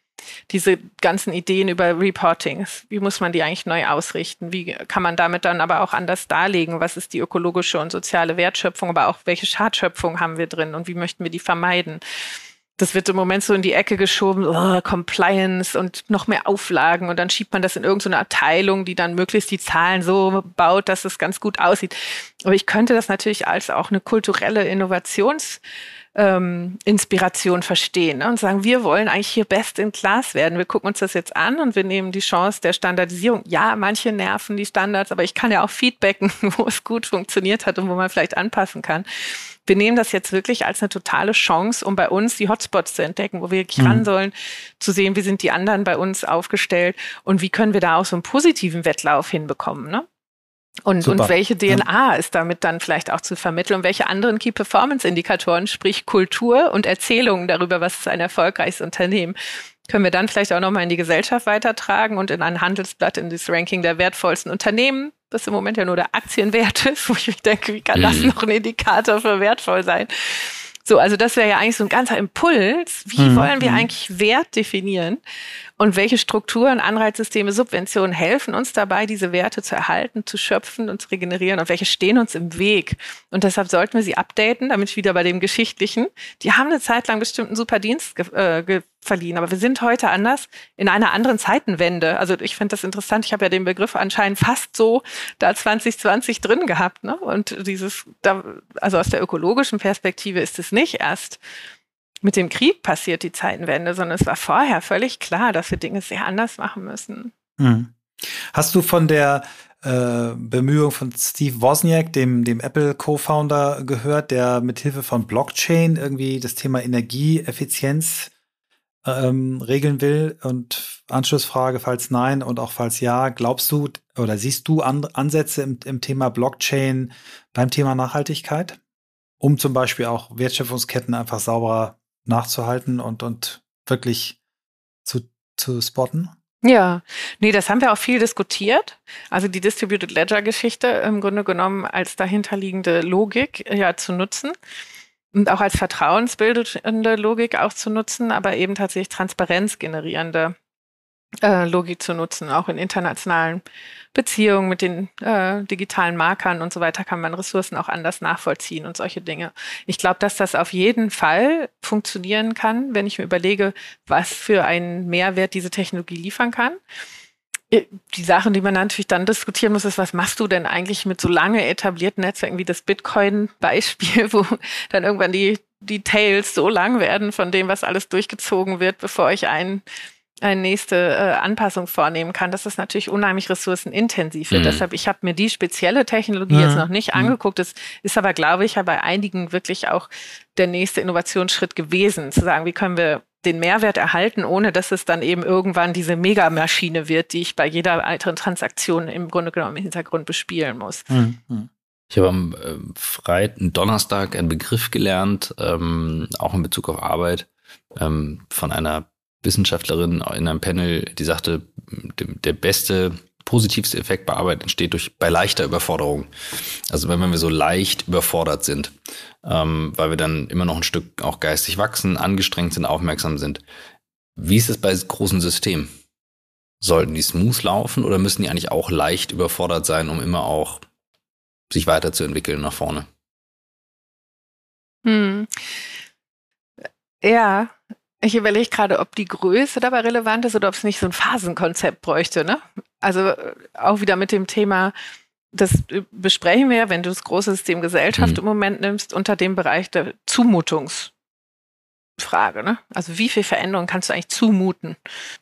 diese ganzen Ideen über Reporting, wie muss man die eigentlich neu ausrichten? Wie kann man damit dann aber auch anders darlegen? Was ist die ökologische und soziale Wertschöpfung, aber auch welche Schadschöpfung haben wir drin und wie möchten wir die vermeiden? Das wird im Moment so in die Ecke geschoben, oh, Compliance und noch mehr Auflagen und dann schiebt man das in irgendeine Abteilung, die dann möglichst die Zahlen so baut, dass es ganz gut aussieht. Aber ich könnte das natürlich als auch eine kulturelle Innovations- ähm, Inspiration verstehen ne? und sagen, wir wollen eigentlich hier best in class werden. Wir gucken uns das jetzt an und wir nehmen die Chance der Standardisierung. Ja, manche nerven die Standards, aber ich kann ja auch feedbacken, <laughs> wo es gut funktioniert hat und wo man vielleicht anpassen kann. Wir nehmen das jetzt wirklich als eine totale Chance, um bei uns die Hotspots zu entdecken, wo wir wirklich mhm. ran sollen, zu sehen, wie sind die anderen bei uns aufgestellt und wie können wir da auch so einen positiven Wettlauf hinbekommen. Ne? Und, und welche DNA ja. ist damit dann vielleicht auch zu vermitteln und welche anderen Key Performance Indikatoren, sprich Kultur und Erzählungen darüber, was ist ein erfolgreiches Unternehmen, können wir dann vielleicht auch nochmal in die Gesellschaft weitertragen und in ein Handelsblatt in das Ranking der wertvollsten Unternehmen, das im Moment ja nur der Aktienwert ist, wo ich denke, wie kann das mhm. noch ein Indikator für wertvoll sein? So, also das wäre ja eigentlich so ein ganzer Impuls. Wie mhm. wollen wir mhm. eigentlich Wert definieren? Und welche Strukturen, Anreizsysteme, Subventionen helfen uns dabei, diese Werte zu erhalten, zu schöpfen und zu regenerieren? Und welche stehen uns im Weg? Und deshalb sollten wir sie updaten, damit wieder bei dem Geschichtlichen. Die haben eine Zeit lang bestimmt einen super Dienst äh, verliehen. Aber wir sind heute anders in einer anderen Zeitenwende. Also ich finde das interessant. Ich habe ja den Begriff anscheinend fast so da 2020 drin gehabt. Ne? Und dieses, da, also aus der ökologischen Perspektive ist es nicht erst mit dem Krieg passiert die Zeitenwende, sondern es war vorher völlig klar, dass wir Dinge sehr anders machen müssen. Hm. Hast du von der äh, Bemühung von Steve Wozniak, dem, dem Apple-Co-Founder, gehört, der mit Hilfe von Blockchain irgendwie das Thema Energieeffizienz ähm, regeln will? Und Anschlussfrage, falls nein und auch falls ja, glaubst du oder siehst du An Ansätze im, im Thema Blockchain beim Thema Nachhaltigkeit? Um zum Beispiel auch Wertschöpfungsketten einfach sauberer nachzuhalten und, und wirklich zu, zu spotten? Ja, nee, das haben wir auch viel diskutiert. Also die Distributed Ledger Geschichte im Grunde genommen als dahinterliegende Logik ja zu nutzen und auch als vertrauensbildende Logik auch zu nutzen, aber eben tatsächlich transparenzgenerierende äh, Logik zu nutzen. Auch in internationalen Beziehungen mit den äh, digitalen Markern und so weiter kann man Ressourcen auch anders nachvollziehen und solche Dinge. Ich glaube, dass das auf jeden Fall funktionieren kann, wenn ich mir überlege, was für einen Mehrwert diese Technologie liefern kann. Äh, die Sachen, die man natürlich dann diskutieren muss, ist, was machst du denn eigentlich mit so lange etablierten Netzwerken wie das Bitcoin-Beispiel, <laughs> wo dann irgendwann die, die Tails so lang werden von dem, was alles durchgezogen wird, bevor ich einen eine nächste äh, Anpassung vornehmen kann, das ist natürlich unheimlich ressourcenintensiv wird. Mhm. Deshalb, ich habe mir die spezielle Technologie mhm. jetzt noch nicht mhm. angeguckt. Das ist aber, glaube ich, ja bei einigen wirklich auch der nächste Innovationsschritt gewesen, zu sagen, wie können wir den Mehrwert erhalten, ohne dass es dann eben irgendwann diese Megamaschine wird, die ich bei jeder weiteren Transaktion im Grunde genommen im Hintergrund bespielen muss. Mhm. mhm. Ich habe am äh, Freitag, Donnerstag einen Begriff gelernt, ähm, auch in Bezug auf Arbeit, ähm, von einer Wissenschaftlerin in einem Panel, die sagte, der beste, positivste Effekt bei Arbeit entsteht durch bei leichter Überforderung. Also wenn wir so leicht überfordert sind, ähm, weil wir dann immer noch ein Stück auch geistig wachsen, angestrengt sind, aufmerksam sind. Wie ist es bei großen Systemen? Sollten die smooth laufen oder müssen die eigentlich auch leicht überfordert sein, um immer auch sich weiterzuentwickeln nach vorne? Hm. Ja, ich überlege gerade, ob die Größe dabei relevant ist oder ob es nicht so ein Phasenkonzept bräuchte. Ne? Also äh, auch wieder mit dem Thema, das besprechen wir ja, wenn du das große System Gesellschaft mhm. im Moment nimmst, unter dem Bereich der Zumutungsfrage. Ne? Also wie viel Veränderung kannst du eigentlich zumuten?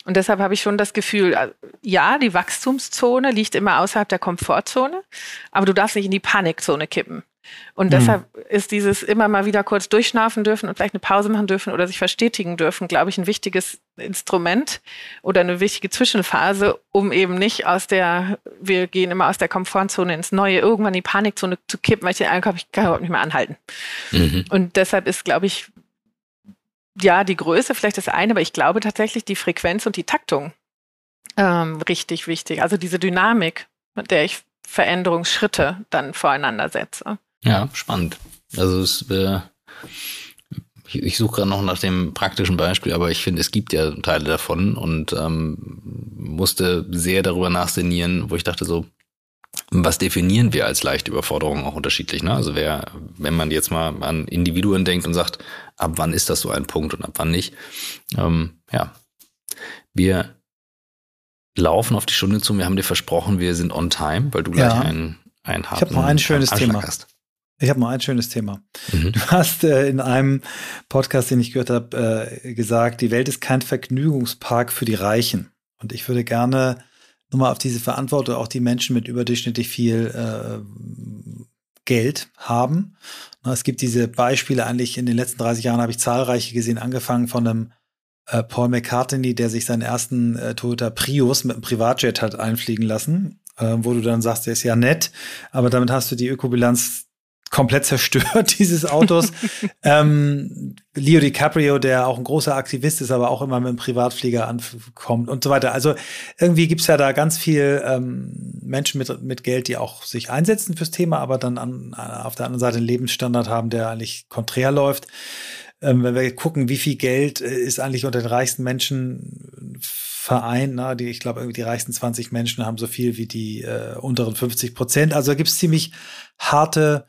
Und deshalb habe ich schon das Gefühl, äh, ja, die Wachstumszone liegt immer außerhalb der Komfortzone, aber du darfst nicht in die Panikzone kippen. Und mhm. deshalb ist dieses immer mal wieder kurz durchschnaufen dürfen und vielleicht eine Pause machen dürfen oder sich verstetigen dürfen, glaube ich, ein wichtiges Instrument oder eine wichtige Zwischenphase, um eben nicht aus der, wir gehen immer aus der Komfortzone ins Neue, irgendwann in die Panikzone zu kippen, weil ich den habe, ich kann überhaupt nicht mehr anhalten. Mhm. Und deshalb ist, glaube ich, ja, die Größe vielleicht das eine, aber ich glaube tatsächlich die Frequenz und die Taktung ähm, richtig wichtig. Also diese Dynamik, mit der ich Veränderungsschritte dann voreinander setze. Ja, spannend. Also es, äh, ich, ich suche gerade noch nach dem praktischen Beispiel, aber ich finde, es gibt ja Teile davon und ähm, musste sehr darüber nachsinnieren, wo ich dachte so, was definieren wir als leichte Überforderung auch unterschiedlich? Ne? Also wer, wenn man jetzt mal an Individuen denkt und sagt, ab wann ist das so ein Punkt und ab wann nicht? Ähm, ja, wir laufen auf die Stunde zu. Wir haben dir versprochen, wir sind on time, weil du gleich ja. ein, ein Ich habe noch ein schönes Thema. Hast. Ich habe noch ein schönes Thema. Mhm. Du hast äh, in einem Podcast, den ich gehört habe, äh, gesagt, die Welt ist kein Vergnügungspark für die Reichen. Und ich würde gerne nochmal auf diese Verantwortung auch die Menschen mit überdurchschnittlich viel äh, Geld haben. Es gibt diese Beispiele eigentlich in den letzten 30 Jahren habe ich zahlreiche gesehen, angefangen von einem äh, Paul McCartney, der sich seinen ersten äh, Toyota Prius mit einem Privatjet hat einfliegen lassen, äh, wo du dann sagst, der ist ja nett, aber damit hast du die Ökobilanz komplett zerstört, <laughs> dieses Autos. ähm, Leo DiCaprio, der auch ein großer Aktivist ist, aber auch immer mit einem Privatflieger ankommt und so weiter. Also irgendwie gibt's ja da ganz viel ähm, Menschen mit, mit Geld, die auch sich einsetzen fürs Thema, aber dann an, auf der anderen Seite einen Lebensstandard haben, der eigentlich konträr läuft. Ähm, wenn wir gucken, wie viel Geld äh, ist eigentlich unter den reichsten Menschen vereint, na, die, ich glaube, irgendwie die reichsten 20 Menschen haben so viel wie die äh, unteren 50 Prozent. Also gibt's ziemlich harte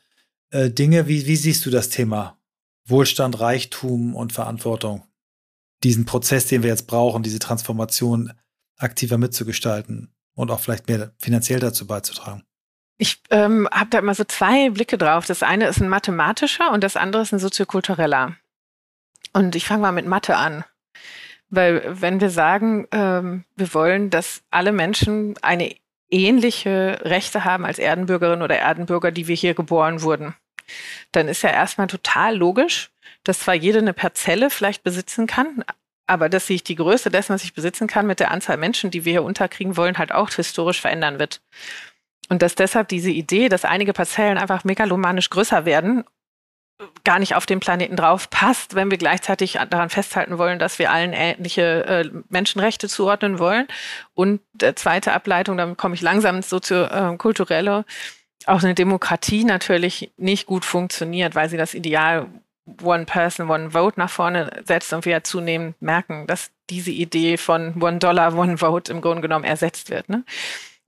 äh, Dinge. Wie, wie siehst du das Thema Wohlstand, Reichtum und Verantwortung? Diesen Prozess, den wir jetzt brauchen, diese Transformation aktiver mitzugestalten und auch vielleicht mehr finanziell dazu beizutragen. Ich ähm, habe da immer so zwei Blicke drauf. Das eine ist ein mathematischer und das andere ist ein soziokultureller. Und ich fange mal mit Mathe an. Weil wenn wir sagen, ähm, wir wollen, dass alle Menschen eine ähnliche Rechte haben als Erdenbürgerin oder Erdenbürger, die wir hier geboren wurden. Dann ist ja erstmal total logisch, dass zwar jede eine Parzelle vielleicht besitzen kann, aber dass sich die Größe dessen, was ich besitzen kann, mit der Anzahl Menschen, die wir hier unterkriegen wollen, halt auch historisch verändern wird. Und dass deshalb diese Idee, dass einige Parzellen einfach megalomanisch größer werden, gar nicht auf dem Planeten drauf passt, wenn wir gleichzeitig daran festhalten wollen, dass wir allen ähnliche äh, Menschenrechte zuordnen wollen. Und der zweite Ableitung, damit komme ich langsam ins soziokulturelle, äh, auch eine Demokratie natürlich nicht gut funktioniert, weil sie das Ideal One Person, One Vote nach vorne setzt und wir zunehmend merken, dass diese Idee von One Dollar, One Vote im Grunde genommen ersetzt wird. Ne?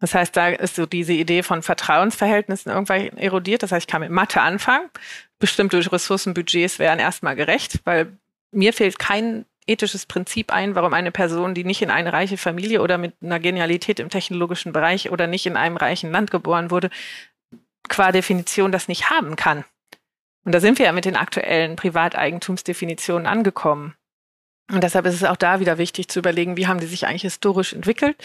Das heißt, da ist so diese Idee von Vertrauensverhältnissen irgendwann erodiert. Das heißt, ich kann mit Mathe anfangen. Bestimmte Ressourcenbudgets wären erstmal gerecht, weil mir fehlt kein ethisches Prinzip ein, warum eine Person, die nicht in eine reiche Familie oder mit einer Genialität im technologischen Bereich oder nicht in einem reichen Land geboren wurde, qua Definition das nicht haben kann. Und da sind wir ja mit den aktuellen Privateigentumsdefinitionen angekommen. Und deshalb ist es auch da wieder wichtig zu überlegen, wie haben die sich eigentlich historisch entwickelt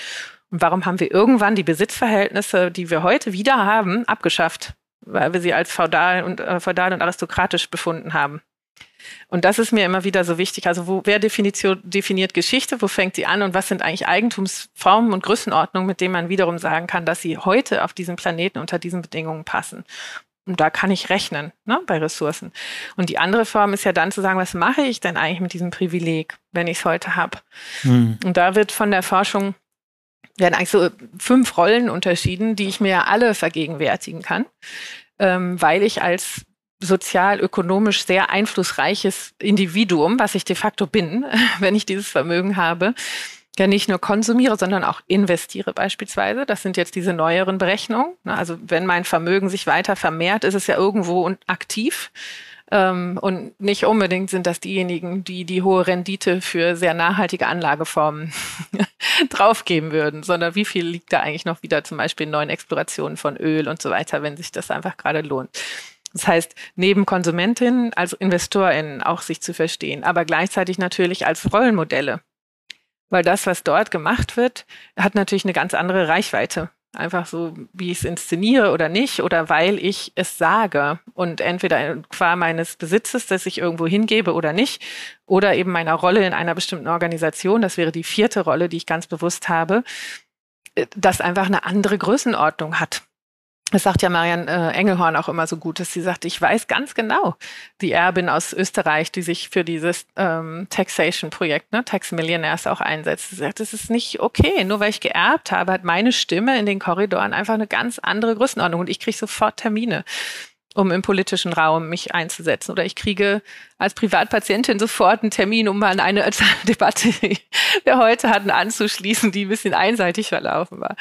und warum haben wir irgendwann die Besitzverhältnisse, die wir heute wieder haben, abgeschafft, weil wir sie als feudal und, äh, feudal und aristokratisch befunden haben. Und das ist mir immer wieder so wichtig. Also wo, wer definiert Geschichte, wo fängt sie an und was sind eigentlich Eigentumsformen und Größenordnungen, mit denen man wiederum sagen kann, dass sie heute auf diesem Planeten unter diesen Bedingungen passen. Und da kann ich rechnen ne, bei Ressourcen. Und die andere Form ist ja dann zu sagen, was mache ich denn eigentlich mit diesem Privileg, wenn ich es heute habe? Hm. Und da wird von der Forschung werden eigentlich so fünf Rollen unterschieden, die ich mir alle vergegenwärtigen kann, ähm, weil ich als sozial-ökonomisch sehr einflussreiches Individuum, was ich de facto bin, <laughs> wenn ich dieses Vermögen habe, ja nicht nur konsumiere, sondern auch investiere beispielsweise. Das sind jetzt diese neueren Berechnungen. Also wenn mein Vermögen sich weiter vermehrt, ist es ja irgendwo aktiv. Ähm, und nicht unbedingt sind das diejenigen, die die hohe Rendite für sehr nachhaltige Anlageformen <laughs> draufgeben würden, sondern wie viel liegt da eigentlich noch wieder zum Beispiel in neuen Explorationen von Öl und so weiter, wenn sich das einfach gerade lohnt. Das heißt, neben Konsumentin als Investorin auch sich zu verstehen, aber gleichzeitig natürlich als Rollenmodelle weil das, was dort gemacht wird, hat natürlich eine ganz andere Reichweite. Einfach so, wie ich es inszeniere oder nicht, oder weil ich es sage. Und entweder qua meines Besitzes, dass ich irgendwo hingebe oder nicht, oder eben meiner Rolle in einer bestimmten Organisation, das wäre die vierte Rolle, die ich ganz bewusst habe, äh, das einfach eine andere Größenordnung hat. Das sagt ja Marian äh, Engelhorn auch immer so gut, dass sie sagt, ich weiß ganz genau, die Erbin aus Österreich, die sich für dieses ähm, Taxation-Projekt, ne, Tax Millionaires auch einsetzt. Sie sagt, das ist nicht okay. Nur weil ich geerbt habe, hat meine Stimme in den Korridoren einfach eine ganz andere Größenordnung und ich kriege sofort Termine um im politischen Raum mich einzusetzen. Oder ich kriege als Privatpatientin sofort einen Termin, um mal an eine <laughs> Debatte, die wir heute hatten, anzuschließen, die ein bisschen einseitig verlaufen war.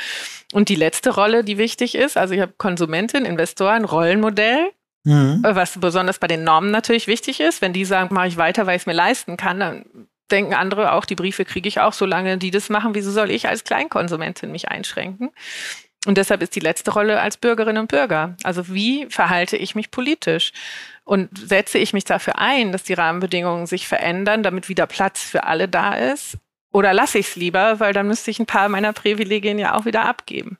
Und die letzte Rolle, die wichtig ist, also ich habe Konsumentin, Investoren, Rollenmodell, mhm. was besonders bei den Normen natürlich wichtig ist. Wenn die sagen, mache ich weiter, weil ich es mir leisten kann, dann denken andere auch, die Briefe kriege ich auch, solange die das machen, wieso soll ich als Kleinkonsumentin mich einschränken? Und deshalb ist die letzte Rolle als Bürgerin und Bürger. Also wie verhalte ich mich politisch? Und setze ich mich dafür ein, dass die Rahmenbedingungen sich verändern, damit wieder Platz für alle da ist? Oder lasse ich es lieber, weil dann müsste ich ein paar meiner Privilegien ja auch wieder abgeben?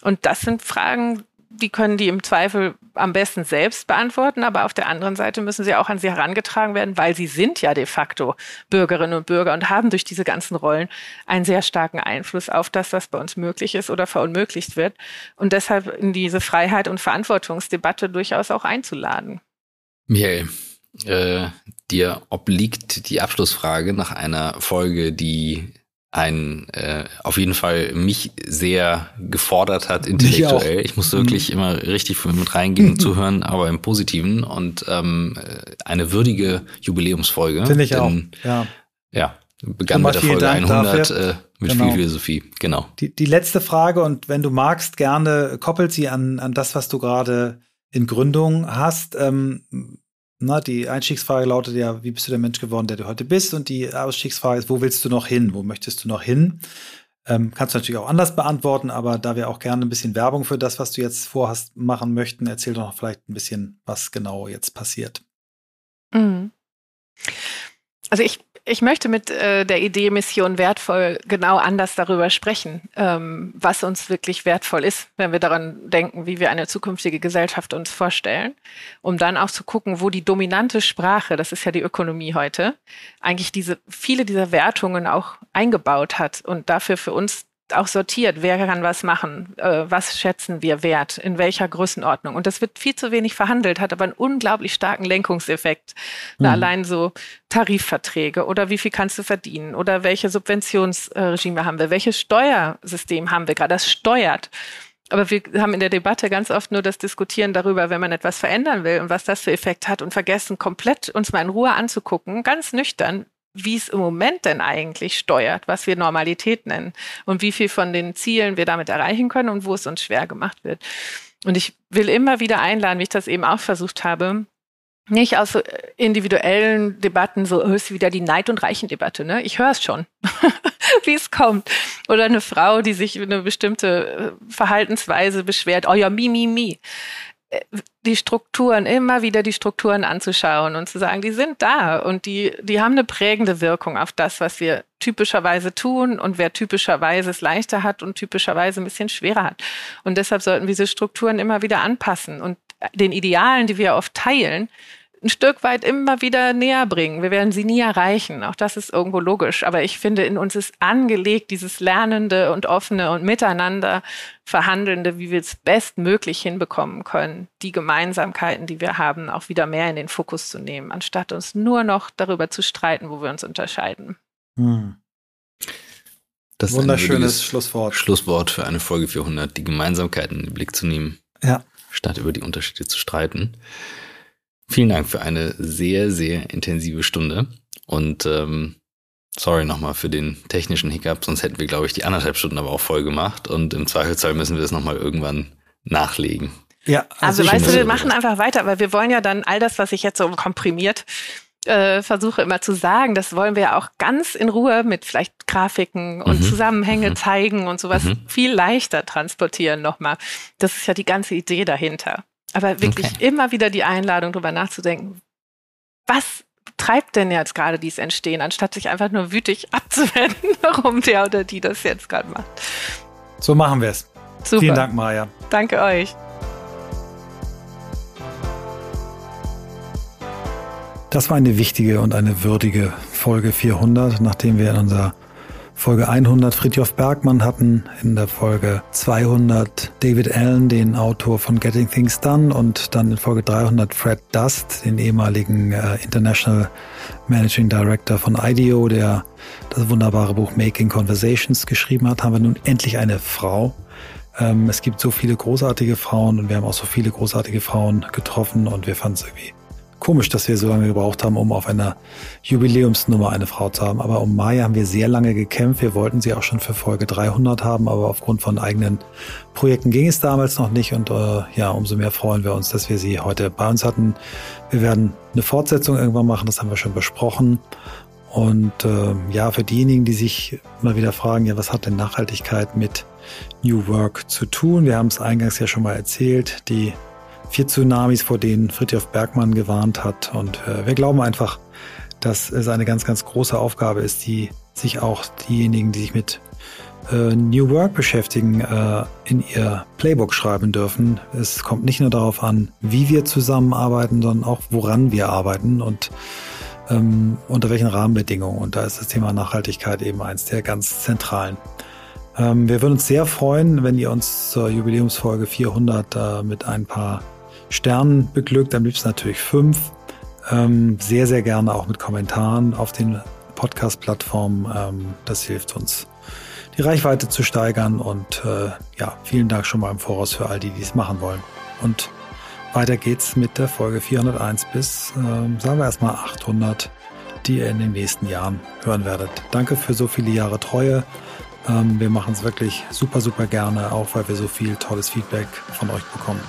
Und das sind Fragen, die können die im Zweifel am besten selbst beantworten, aber auf der anderen Seite müssen sie auch an sie herangetragen werden, weil sie sind ja de facto Bürgerinnen und Bürger und haben durch diese ganzen Rollen einen sehr starken Einfluss auf das, was bei uns möglich ist oder verunmöglicht wird und deshalb in diese Freiheit und Verantwortungsdebatte durchaus auch einzuladen. Michael, äh, dir obliegt die Abschlussfrage nach einer Folge, die ein äh, auf jeden Fall mich sehr gefordert hat intellektuell. Ich musste wirklich mhm. immer richtig mit reingehen <laughs> und zuhören, aber im Positiven und ähm, eine würdige Jubiläumsfolge. Finde ich denn, auch. Ja. Ja, begann mit der Folge Dank 100 äh, mit genau. viel Philosophie. Genau. Die, die letzte Frage und wenn du magst, gerne koppelt sie an an das, was du gerade in Gründung hast. Ähm, na, die Einstiegsfrage lautet ja, wie bist du der Mensch geworden, der du heute bist? Und die Ausstiegsfrage ist, wo willst du noch hin? Wo möchtest du noch hin? Ähm, kannst du natürlich auch anders beantworten, aber da wir auch gerne ein bisschen Werbung für das, was du jetzt vorhast, machen möchten, erzähl doch noch vielleicht ein bisschen, was genau jetzt passiert. Mhm. Also ich ich möchte mit äh, der Idee Mission wertvoll genau anders darüber sprechen, ähm, was uns wirklich wertvoll ist, wenn wir daran denken, wie wir eine zukünftige Gesellschaft uns vorstellen, um dann auch zu gucken, wo die dominante Sprache, das ist ja die Ökonomie heute, eigentlich diese viele dieser Wertungen auch eingebaut hat und dafür für uns auch sortiert, wer kann was machen, äh, was schätzen wir wert, in welcher Größenordnung. Und das wird viel zu wenig verhandelt, hat aber einen unglaublich starken Lenkungseffekt. Mhm. allein so Tarifverträge oder wie viel kannst du verdienen oder welche Subventionsregime haben wir, welches Steuersystem haben wir gerade, das steuert. Aber wir haben in der Debatte ganz oft nur das Diskutieren darüber, wenn man etwas verändern will und was das für Effekt hat und vergessen komplett uns mal in Ruhe anzugucken, ganz nüchtern, wie es im Moment denn eigentlich steuert, was wir Normalität nennen und wie viel von den Zielen wir damit erreichen können und wo es uns schwer gemacht wird. Und ich will immer wieder einladen, wie ich das eben auch versucht habe, nicht aus individuellen Debatten, so oh, ist wieder die Neid- und Reichendebatte, ne? Ich höre es schon, <laughs> wie es kommt. Oder eine Frau, die sich eine bestimmte äh, Verhaltensweise beschwert, oh ja, mi, mi, mi die Strukturen, immer wieder die Strukturen anzuschauen und zu sagen, die sind da und die, die haben eine prägende Wirkung auf das, was wir typischerweise tun und wer typischerweise es leichter hat und typischerweise ein bisschen schwerer hat. Und deshalb sollten wir diese Strukturen immer wieder anpassen und den Idealen, die wir oft teilen, ein Stück weit immer wieder näher bringen. Wir werden sie nie erreichen. Auch das ist irgendwo logisch. Aber ich finde, in uns ist angelegt dieses Lernende und offene und miteinander Verhandelnde, wie wir es bestmöglich hinbekommen können, die Gemeinsamkeiten, die wir haben, auch wieder mehr in den Fokus zu nehmen, anstatt uns nur noch darüber zu streiten, wo wir uns unterscheiden. Hm. Das Wunderschönes Schlusswort. Schlusswort für eine Folge 400, die Gemeinsamkeiten in den Blick zu nehmen. Ja. Statt über die Unterschiede zu streiten. Vielen Dank für eine sehr, sehr intensive Stunde. Und ähm, sorry nochmal für den technischen Hiccup, sonst hätten wir, glaube ich, die anderthalb Stunden aber auch voll gemacht. Und im Zweifelsfall müssen wir das nochmal irgendwann nachlegen. Ja, also, also weißt du, wir machen einfach weiter, weil wir wollen ja dann all das, was ich jetzt so komprimiert äh, versuche immer zu sagen, das wollen wir ja auch ganz in Ruhe mit vielleicht Grafiken und mhm. Zusammenhänge mhm. zeigen und sowas mhm. viel leichter transportieren nochmal. Das ist ja die ganze Idee dahinter. Aber wirklich okay. immer wieder die Einladung, darüber nachzudenken, was treibt denn jetzt gerade dies Entstehen, anstatt sich einfach nur wütig abzuwenden, <laughs> warum der oder die das jetzt gerade macht. So machen wir es. Vielen Dank, Maja. Danke euch. Das war eine wichtige und eine würdige Folge 400, nachdem wir in unserer Folge 100 Friedhof Bergmann hatten, in der Folge 200 David Allen, den Autor von Getting Things Done und dann in Folge 300 Fred Dust, den ehemaligen äh, International Managing Director von IDEO, der das wunderbare Buch Making Conversations geschrieben hat, haben wir nun endlich eine Frau. Ähm, es gibt so viele großartige Frauen und wir haben auch so viele großartige Frauen getroffen und wir fanden es irgendwie Komisch, dass wir so lange gebraucht haben, um auf einer Jubiläumsnummer eine Frau zu haben. Aber um Maya haben wir sehr lange gekämpft. Wir wollten sie auch schon für Folge 300 haben, aber aufgrund von eigenen Projekten ging es damals noch nicht. Und äh, ja, umso mehr freuen wir uns, dass wir sie heute bei uns hatten. Wir werden eine Fortsetzung irgendwann machen, das haben wir schon besprochen. Und äh, ja, für diejenigen, die sich mal wieder fragen, ja, was hat denn Nachhaltigkeit mit New Work zu tun? Wir haben es eingangs ja schon mal erzählt. Die vier Tsunamis, vor denen Friedhof Bergmann gewarnt hat. Und äh, wir glauben einfach, dass es eine ganz, ganz große Aufgabe ist, die sich auch diejenigen, die sich mit äh, New Work beschäftigen, äh, in ihr Playbook schreiben dürfen. Es kommt nicht nur darauf an, wie wir zusammenarbeiten, sondern auch woran wir arbeiten und ähm, unter welchen Rahmenbedingungen. Und da ist das Thema Nachhaltigkeit eben eins der ganz zentralen. Ähm, wir würden uns sehr freuen, wenn ihr uns zur Jubiläumsfolge 400 äh, mit ein paar Sternen beglückt, am liebsten natürlich fünf. Ähm, sehr, sehr gerne auch mit Kommentaren auf den Podcast-Plattformen. Ähm, das hilft uns, die Reichweite zu steigern. Und äh, ja, vielen Dank schon mal im Voraus für all die, die es machen wollen. Und weiter geht's mit der Folge 401 bis, äh, sagen wir erstmal 800, die ihr in den nächsten Jahren hören werdet. Danke für so viele Jahre Treue. Ähm, wir machen es wirklich super, super gerne, auch weil wir so viel tolles Feedback von euch bekommen.